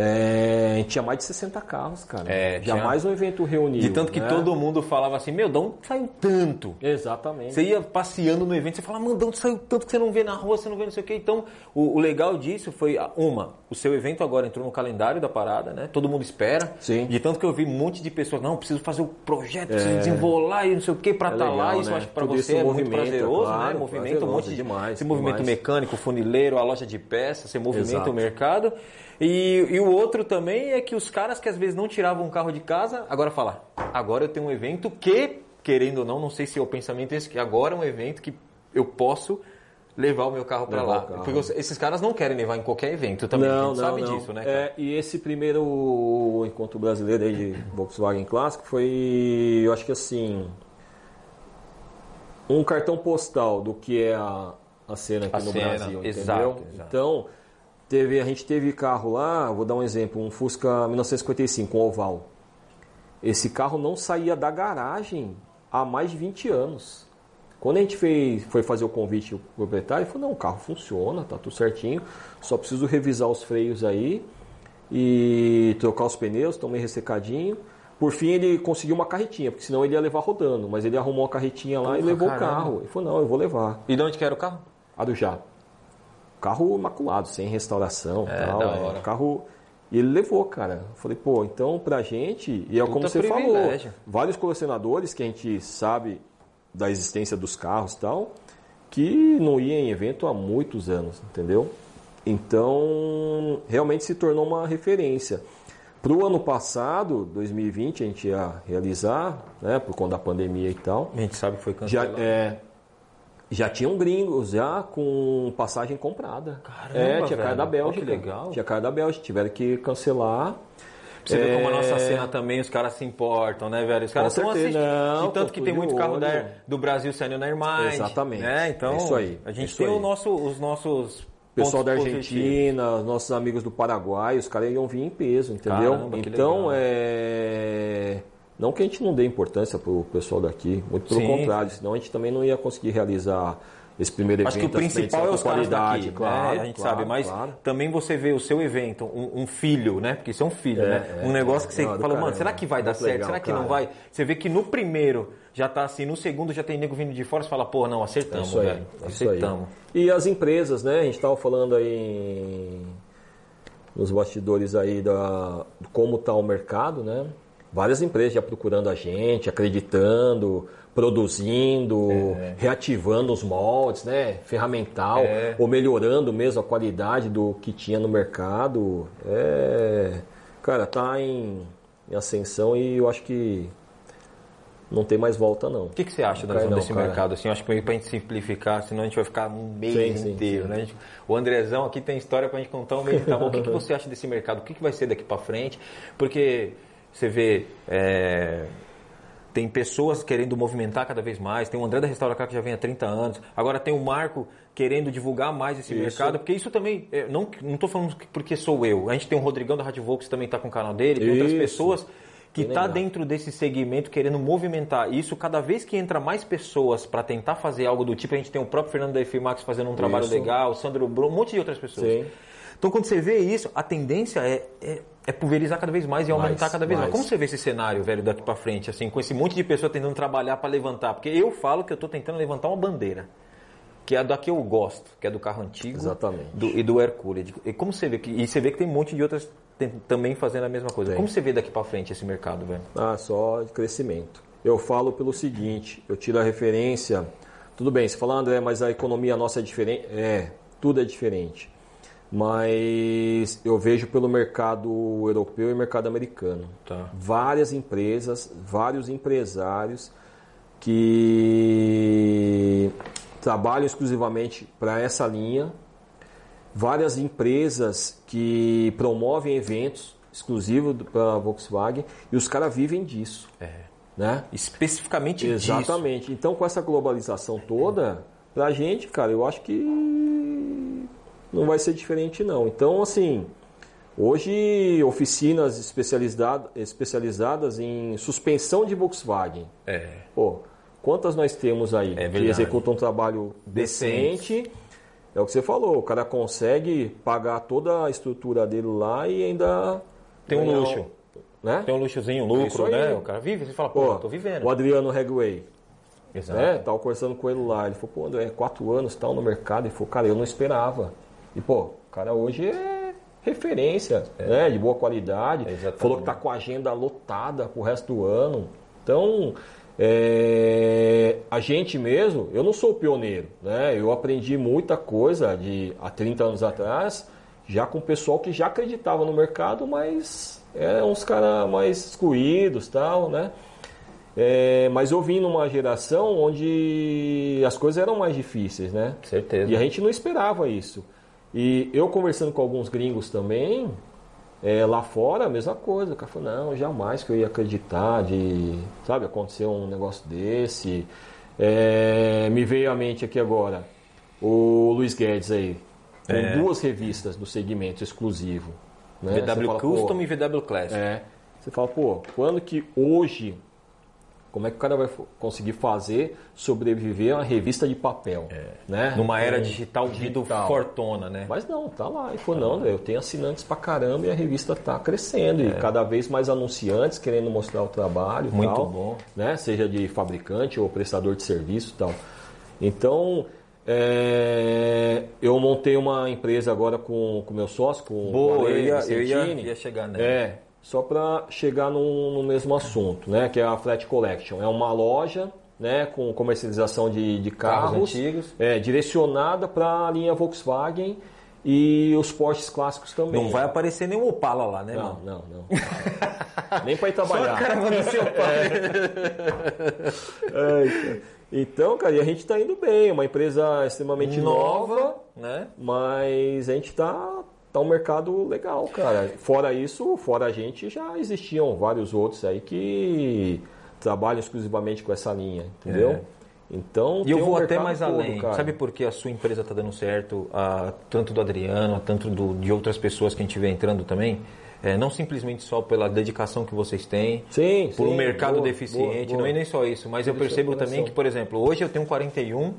é, a gente tinha mais de 60 carros, cara. É, tinha- Jamais um evento reunido. De tanto que né? todo mundo falava assim, meu, de onde saiu tanto? Exatamente. Você ia passeando no evento, você fala, mano, de onde saiu tanto que você não vê na rua, você não vê não sei o quê. Então, o, o legal disso foi, ah, uma, o seu evento agora entrou no calendário da parada, né? Todo mundo espera. Sim. De tanto que eu vi um monte de pessoas, não, preciso fazer o projeto, preciso desenrolar e não sei o quê pra É estar lá. Isso né? acho que pra Tudo você é muito prazeroso, claro, né? Movimenta um monte de demais, Esse movimento demais. mecânico, funileiro, a loja de peças, você movimenta Exato. o mercado. E, e o outro também é que os caras que às vezes não tiravam um carro de casa, agora falar, agora eu tenho um evento que, querendo ou não, não sei se é o pensamento esse, que agora é um evento que eu posso levar o meu carro para lá. o carro. Porque esses caras não querem levar em qualquer evento também, a gente sabe disso, né? É, e esse primeiro encontro brasileiro aí de Volkswagen Clássico foi, eu acho que assim, um cartão postal do que é a, a cena aqui A no cena, Brasil, exato, entendeu? exato. Então, teve, a gente teve carro lá, vou dar um exemplo, um Fusca 1955, um oval. Esse carro não saía da garagem há mais de 20 anos. Quando a gente fez, foi fazer o convite ao proprietário, ele falou, não, o carro funciona, tá tudo certinho, só preciso revisar os freios aí e trocar os pneus, tomei ressecadinho. Por fim ele conseguiu uma carretinha, porque senão ele ia levar rodando, mas ele arrumou uma carretinha lá e Porra, levou caramba. o carro. Ele falou, não, eu vou levar. E de onde que era o carro? A do já. Carro imaculado, sem restauração É, tal. da é, hora. carro. E ele levou, cara. Eu falei, pô, então pra gente, e é como Puta você falou, vários colecionadores que a gente sabe da existência dos carros e tal, que não ia em evento há muitos anos, entendeu? Então, realmente se tornou uma referência. Para o ano passado, 2020, a gente ia realizar, né, por conta da pandemia e tal, A gente sabe que foi já, cancelado. é, já tinham gringos já com passagem comprada. Caramba, é, tinha cara da Bélgica. que legal. Tinha cara da Bélgica, tiveram que cancelar. Você vê como a nossa É, cena também, os caras se importam, né, velho? Os caras estão assistindo. não, tanto que tem muito carro da, do Brasil saindo na Irmine. Exatamente. Né? Então, É isso aí, a gente tem aí. o nosso, os nossos Pessoal da positivos. Argentina, os nossos amigos do Paraguai, os caras iam vir em peso, entendeu? Caramba, então, é. Não que a gente não dê importância pro pessoal daqui, muito pelo Sim. contrário, senão a gente também não ia conseguir realizar esse primeiro evento. Acho que o essa principal é os qualidade, daqui, claro, né? A gente claro, sabe, mas claro. também você vê o seu evento, um, um filho, né? Porque isso é um filho, É, né? é, um negócio que você é. Não, do falou, mano, será que vai dar Muito certo? legal, será que não cara. vai? Você vê que no primeiro já tá assim, no segundo já tem nego vindo de fora, você fala, pô, não, É acertamos, isso aí, velho. é. Acertamos. E as empresas, né? A gente estava falando aí em- nos bastidores aí da como está o mercado, né? Várias empresas já procurando a gente, acreditando, produzindo, É. reativando os moldes, né? Ferramental, É. ou melhorando mesmo a qualidade do que tinha no mercado. É, cara, tá em, em ascensão e eu acho que não tem mais volta não. O que, que você acha da cai não, desse cara. mercado? Assim, eu acho que pra gente simplificar, senão a gente vai ficar um mês Sim, sim, inteiro, sim. né? A gente- o Andrezão aqui tem história pra gente contar um mês. Tá bom? O que, que você acha desse mercado? O que, que vai ser daqui pra frente? Porque você vê. é, tem pessoas querendo movimentar cada vez mais. Tem o André da Restaura Cá que já vem há 30 anos. Agora tem o Marco querendo divulgar mais esse Isso. mercado. Porque isso também. é, não, não tô falando que- porque sou eu. A gente tem o Rodrigão da Rádio Volks que também tá com o canal dele. Tem outras Isso. pessoas que tá legal. dentro desse segmento querendo movimentar. Isso, cada vez que entra mais pessoas para tentar fazer algo do tipo, a gente tem o próprio Fernando da Max fazendo um trabalho Isso. legal, o Sandro Brum, um monte de outras pessoas. Sim. Então, quando você vê isso, a tendência é, é, é pulverizar cada vez mais e aumentar Mais, cada vez mais. mais. Como você vê esse cenário, velho, daqui para frente, assim, com esse monte de pessoa tentando trabalhar para levantar? Porque eu falo que eu tô tentando levantar uma bandeira. Que é a da que eu gosto, que é do carro antigo Exatamente. do- e do Hercules. E como você vê que e você vê que tem um monte de outras também fazendo a mesma coisa. Tem. Como você vê daqui para frente esse mercado, velho? Ah, só de crescimento. Eu falo pelo seguinte, eu tiro a referência. Tudo bem, você fala, André, mas a economia nossa é diferente. É, tudo é diferente. Mas eu vejo pelo mercado europeu e mercado americano. Tá. Várias empresas, vários empresários que trabalham exclusivamente para essa linha. Várias empresas que promovem eventos exclusivos para a Volkswagen e os caras vivem disso. É. Né? Especificamente disso. Exatamente. Então, com essa globalização toda, pra gente, cara, eu acho que não vai ser diferente, não. Então, assim, hoje, oficinas especializada- especializadas em suspensão de Volkswagen. É. Pô, quantas nós temos aí É que executam um trabalho Decente. decente? É o que você falou, o cara consegue pagar toda a estrutura dele lá e ainda Tem um luxo. Né? Tem um luxozinho, um lucro, aí. né? O cara vive, você fala, pô, Pô, eu tô vivendo. o Adriano Hegway, Exato. né? Tava conversando com ele lá. Ele falou, pô, André, quatro anos tal no mercado. Ele falou, cara, eu não esperava. E, pô, o cara hoje é referência, né? De boa qualidade. Exatamente. Falou que tá com a agenda lotada pro resto do ano. Então, é, a gente mesmo, eu não sou pioneiro, né? Eu aprendi muita coisa de há 30 anos atrás, já com o pessoal que já acreditava no mercado, mas é uns caras mais excluídos tal, né? É, mas eu vim numa geração onde as coisas eram mais difíceis, né? Certeza. E a gente não esperava isso. E eu conversando com alguns gringos também, é, lá fora, a mesma coisa. O cara falou, não, jamais que eu ia acreditar de, sabe, acontecer um negócio desse. É, me veio à mente aqui agora o Luiz Guedes aí, com É. duas revistas do segmento exclusivo. Né? VW fala, Custom e VW Classic. é. Você fala, pô, quando que hoje, como é que o cara vai conseguir fazer sobreviver a uma revista de papel? Né? Numa era Com- digital, digital digital. fortona, né? Mas não, tá lá. E falou, não, eu tenho assinantes pra caramba e a revista tá crescendo. É. E cada vez mais anunciantes querendo mostrar o trabalho. Muito tal, bom. Né? Seja de fabricante ou prestador de serviço e tal. Então, É, eu montei uma empresa agora com o meu sócio, com Boa, o eu ia, eu ia, ia chegar nela. É, só para chegar no, no mesmo assunto, né? Que é a Flat Collection. É uma loja, né? Com comercialização de, de Carros carros, antigos. é, direcionada para a linha Volkswagen e os Porsches clássicos também. Não vai aparecer nenhum Opala lá, né, Não, mano? não, não. Nem para ir Só a trabalhar. caravana do seu pai. Ai, cara. Então, cara, e a gente está indo bem, é uma empresa extremamente nova, Nova, né? mas a gente tá tá um mercado legal, cara. Fora isso, fora a gente, já existiam vários outros aí que trabalham exclusivamente com essa linha, entendeu? É. Então, E eu tem um vou até mais todo, além. cara. Sabe por que a sua empresa está dando certo, a, tanto do Adriano, a tanto do- de outras pessoas que a gente vê entrando também? É, não simplesmente só pela dedicação que vocês têm, Sim, por um sim, mercado boa, deficiente, boa, boa. não é nem só isso, mas eu percebo também que, por exemplo, hoje eu tenho 41,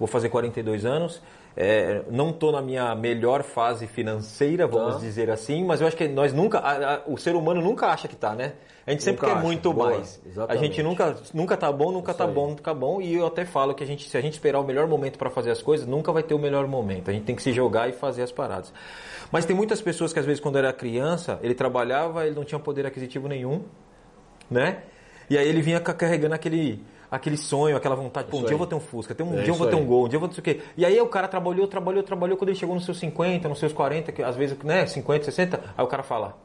vou fazer 42 anos, é, não estou na minha melhor fase financeira, vamos Tá. dizer assim, mas eu acho que nós nunca, a- a- o ser humano nunca acha que está, né? A gente sempre Nunca quer acha, muito boa, mais. A exatamente. gente nunca, nunca tá bom, nunca Isso tá aí. bom, nunca tá bom. E eu até falo que a gente, se a gente esperar o melhor momento para fazer as coisas, nunca vai ter o melhor momento. A gente tem que se jogar e fazer as paradas. Mas tem muitas pessoas que às vezes quando era criança, ele trabalhava, ele não tinha poder aquisitivo nenhum, né? E aí ele vinha ca- carregando aquele aquele sonho, aquela vontade, pô, um dia eu vou ter um Fusca, um É dia eu vou ter um. Gol, um dia eu vou ter isso quê. E aí o cara trabalhou, trabalhou, trabalhou, quando ele chegou nos seus 50, nos seus 40, que às vezes, né, 50, 60, aí o cara fala: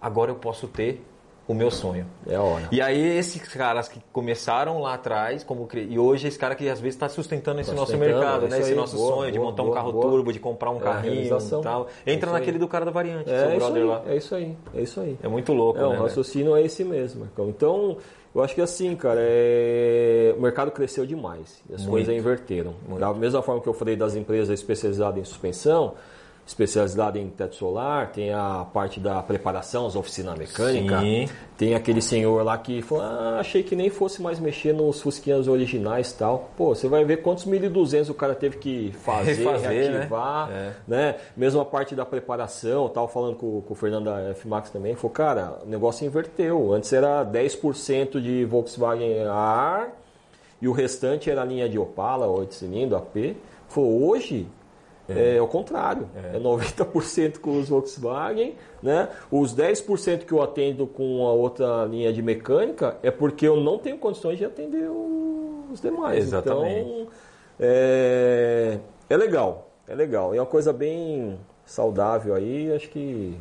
"Agora eu posso ter o meu sonho". É a hora. E aí esses caras que começaram lá atrás, como e hoje esse cara que às vezes está sustentando esse Tá nosso sustentando, mercado, é né? Esse aí, nosso boa, sonho de boa, montar um boa, carro boa. turbo, de comprar um É carrinho e tal. É Entra aí. naquele do cara da variante, seu É isso, brother aí, lá. é isso aí, é isso aí. É muito louco, É, né? o raciocínio é esse mesmo. Então, eu acho que assim, cara, é... o mercado cresceu demais. E as Muito. coisas inverteram. Da mesma forma que eu falei das empresas especializadas em suspensão, especializada em teto solar, tem a parte da preparação, as oficinas mecânicas. Sim. Tem aquele senhor lá que falou, ah, achei que nem fosse mais mexer nos fusquinhas originais e tal. Pô, você vai ver quantos 1.200 o cara teve que fazer, Refazer, né? reativar, É. né? Mesmo a parte da preparação, tava falando com, com o Fernando da F-Max também, falou, cara, o negócio inverteu. Antes era 10% de Volkswagen ar e o restante era a linha de Opala, 8 cilindros, AP. Falou, hoje é, o contrário, é, 90% com os Volkswagen, né? Os 10% que eu atendo com a outra linha de mecânica é porque eu não tenho condições de atender os demais. Exatamente. Então, é, é legal, é legal. É uma coisa bem saudável aí, acho que.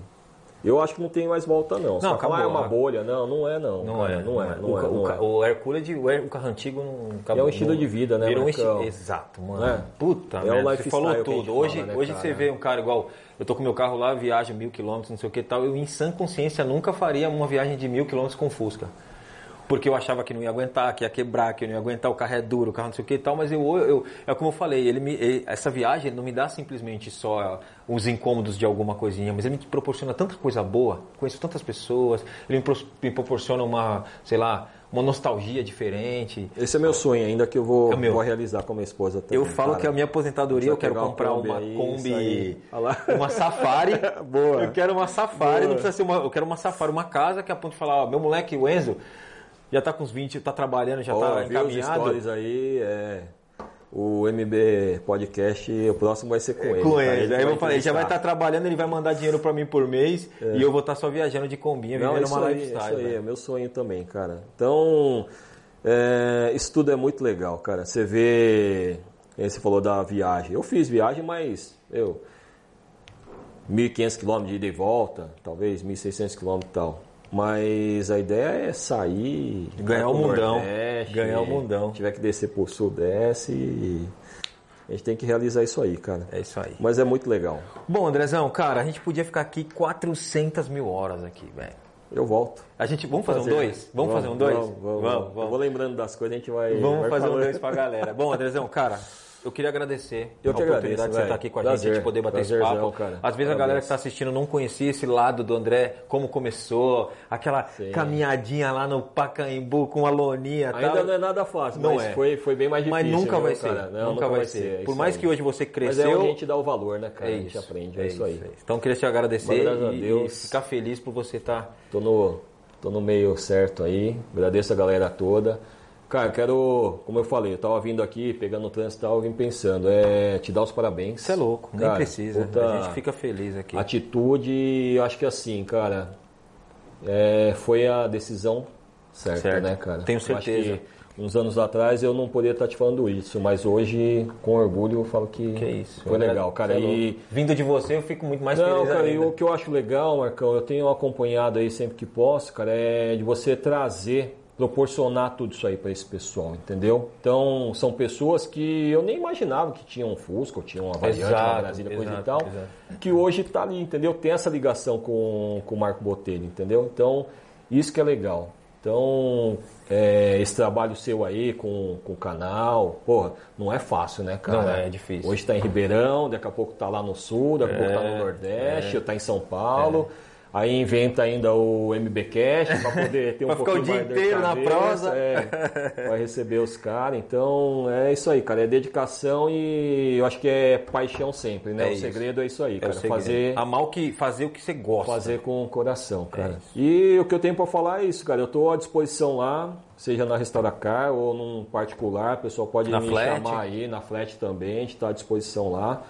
Eu acho que não tem mais volta, não. Não, falar, "Ah, é acabou, uma né? bolha. Não, não é, não. Não cara, é, não é, não o, é. não o, é. o Hercules, o, Her- o carro antigo não acabou. É um estilo de vida, né, Virou um estilo. Exato, mano. É. Puta, É o merda, você falou tudo. Hoje, fala, né, hoje cara? você vê um cara igual. Eu tô com meu carro lá, viajo mil quilômetros, não sei o que e tal. Eu, em sã consciência, nunca faria uma viagem de mil quilômetros com Fusca. Porque eu achava que não ia aguentar, que ia quebrar, que eu não ia aguentar, o carro é duro, o carro não sei o que e tal, mas eu, eu é como eu falei, ele me, ele- essa viagem não me dá simplesmente só os incômodos de alguma coisinha, mas ele me proporciona tanta coisa boa, conheço tantas pessoas, ele me, pros- me proporciona uma, sei lá, uma nostalgia diferente. Esse é meu sonho ainda que eu vou, É vou realizar com a minha esposa também. Eu falo cara. que a minha aposentadoria eu quero comprar uma Kombi, aí. Uma Safari. Boa. Eu quero uma Safari, Boa. não precisa ser uma, eu quero uma Safari, uma casa que é a ponto de falar, ó, meu moleque, o Enzo, já tá com uns 20, tá trabalhando, já tá os encaminhado. stories aí, é, o MB Podcast, o próximo vai ser com ele. Com cara. ele. Aí eu falei, já vai estar entrevistar. trabalhando, ele vai mandar dinheiro pra mim por mês e eu vou estar só viajando de combinha, Não, vivendo uma aí, lifestyle. isso aí, é velho. meu sonho também, cara. Então, é, isso tudo é muito legal, cara. Você vê, você falou da viagem. Eu fiz viagem, mas eu 1.500 km de ida e volta, talvez 1.600 km e tal. Mas a ideia é sair, Ganhar o mundão. Nordeste, Ganhar o mundão. Tiver que descer pro Sudeste e a gente tem que realizar isso aí, cara. É isso aí. Mas é muito legal. Bom, Andrezão, cara, a gente podia ficar aqui 400 mil horas aqui, velho. Eu volto. A gente, vamos fazer, um dois? Vamos, fazer um dois? Vamos, vamos, Eu vou lembrando das coisas, a gente vai. Vamos vai fazer um falando. dois pra galera. Bom, Andrezão, cara, eu queria agradecer Eu a que oportunidade agradeço, de você estar aqui com a Prazer, gente, de poder bater esse papo. cara. Às vezes a galera que está assistindo não conhecia esse lado do André, como começou, aquela caminhadinha lá no Pacaembu com a loninha Ainda tal. não é nada fácil, Não mas é. foi, foi bem mais Mas difícil. nunca viu, vai ser. Não, nunca vai ser. é Por isso mais aí. que hoje você Mas é cresceu. a gente dá o valor, né, cara? é a gente isso, aprende, é, isso aí. Então queria te agradecer Mas, e, e ficar feliz por você estar. Tô no, tô no meio certo aí. Agradeço a galera toda. Cara, quero, como eu falei, eu tava vindo aqui, pegando o trânsito e tal, eu vim pensando, é te dar os parabéns. Você é louco, nem Cara, precisa. puta A gente fica feliz aqui. Atitude, eu acho que assim, cara, é, foi a decisão certa, Certo. né, cara? Tenho certeza. uns anos atrás eu não poderia estar te falando isso, mas hoje, com orgulho, eu falo que, Que isso. foi legal, cara. É E. Vindo de você, eu fico muito mais não, feliz cara, e o que eu acho legal, Marcão, eu tenho acompanhado aí sempre que posso, cara, é de você trazer, proporcionar tudo isso aí para esse pessoal, entendeu? Então, são pessoas que eu nem imaginava que tinham um Fusca, ou tinham uma variante, Exato, uma Brasília, coisa exato, e tal, exato. que hoje tá ali, entendeu? Tem essa ligação com, com o Marco Botelho, entendeu? Então, isso que é legal. Então, é, esse trabalho seu aí com, com o canal, porra, não é fácil, né, cara? Não é, é difícil. Hoje está em Ribeirão, daqui a pouco tá lá no sul, daqui a pouco tá É, no Nordeste, tá em São Paulo. Aí inventa ainda o MBcast para poder ter um ficar o pouquinho dia mais inteiro na prosa. É, vai receber os caras. Então é isso aí, cara. É dedicação e eu acho que é paixão sempre, né? É o isso. segredo é isso aí, É cara. fazer, Amar o que, fazer o que você gosta. fazer com o coração, cara. É e o que eu tenho para falar é isso, cara. Eu tô à disposição lá, seja na Restauracar ou num particular. O pessoal pode Na me Flat. chamar aí, na Flat também. A gente tá à disposição lá.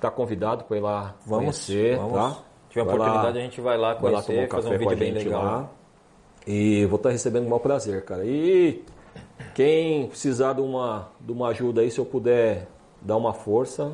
Tá convidado para ir lá Vamos, conhecer, vamos. tá? Tiver Vai lá- oportunidade, a gente vai lá Vai lá conhecer, um fazer um vídeo bem legal. lá. E vou estar recebendo com o maior prazer, cara. E quem precisar de uma, de uma ajuda aí, se eu puder dar uma força,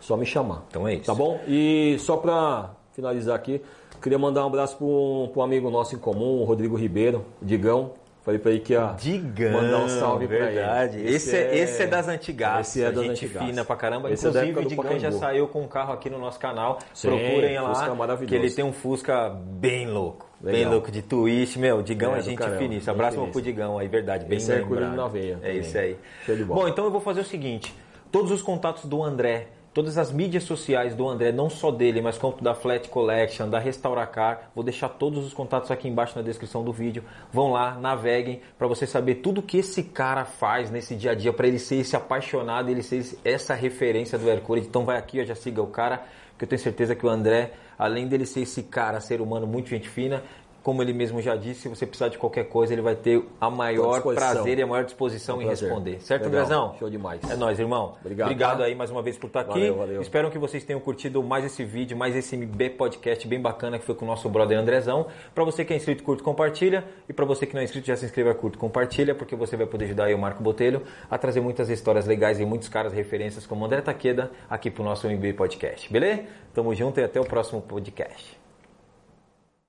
só me chamar. Então é isso. Tá bom? E só pra finalizar aqui, queria mandar um abraço para um, pra um amigo nosso em comum, o Rodrigo Ribeiro, Digão. Falei pra ele que ia Digão, mandar um salve verdade. pra ele. Esse, é, esse é das antigas. Esse é das gente antigas. fina pra caramba. Esse é Inclusive, época o Digão já saiu com um carro aqui no nosso canal. Sim, Procurem lá, Fusca maravilhoso. que ele tem um Fusca bem louco. Bem Legal. louco de twist, meu. Digão É, é, gente caramba, finíssima. Abraço finíssima. pro Digão aí, verdade. Bem Esse é lembrado. Na veia É isso aí. Bom, então eu vou fazer o seguinte. Todos os contatos do André, todas as mídias sociais do André, não só dele, mas quanto da Flat Collection, da Restauracar, vou deixar todos os contatos aqui embaixo na descrição do vídeo. Vão lá, naveguem para você saber tudo que esse cara faz nesse dia a dia, para ele ser esse apaixonado, ele ser essa referência do Hercule. Então vai aqui, ó, já siga o cara, que eu tenho certeza que o André, além dele ser esse cara, ser humano muito gente fina, como ele mesmo já disse, se você precisar de qualquer coisa, ele vai ter a maior prazer e a maior disposição Um em responder. Certo, Legal. Andrezão? Show demais. É nóis, irmão. Obrigado, tá? aí mais uma vez por estar aqui. Valeu, valeu. Espero que vocês tenham curtido mais esse vídeo, mais esse MB podcast bem bacana que foi com o nosso brother Andrezão. Para você que é inscrito, curte, compartilha. E para você que não é inscrito, já se inscreva, curte, compartilha, porque você vai poder ajudar aí o Marco Botelho a trazer muitas histórias legais e muitos caras referências como André Taqueda aqui pro nosso MB podcast. Beleza? Tamo junto e até o próximo podcast.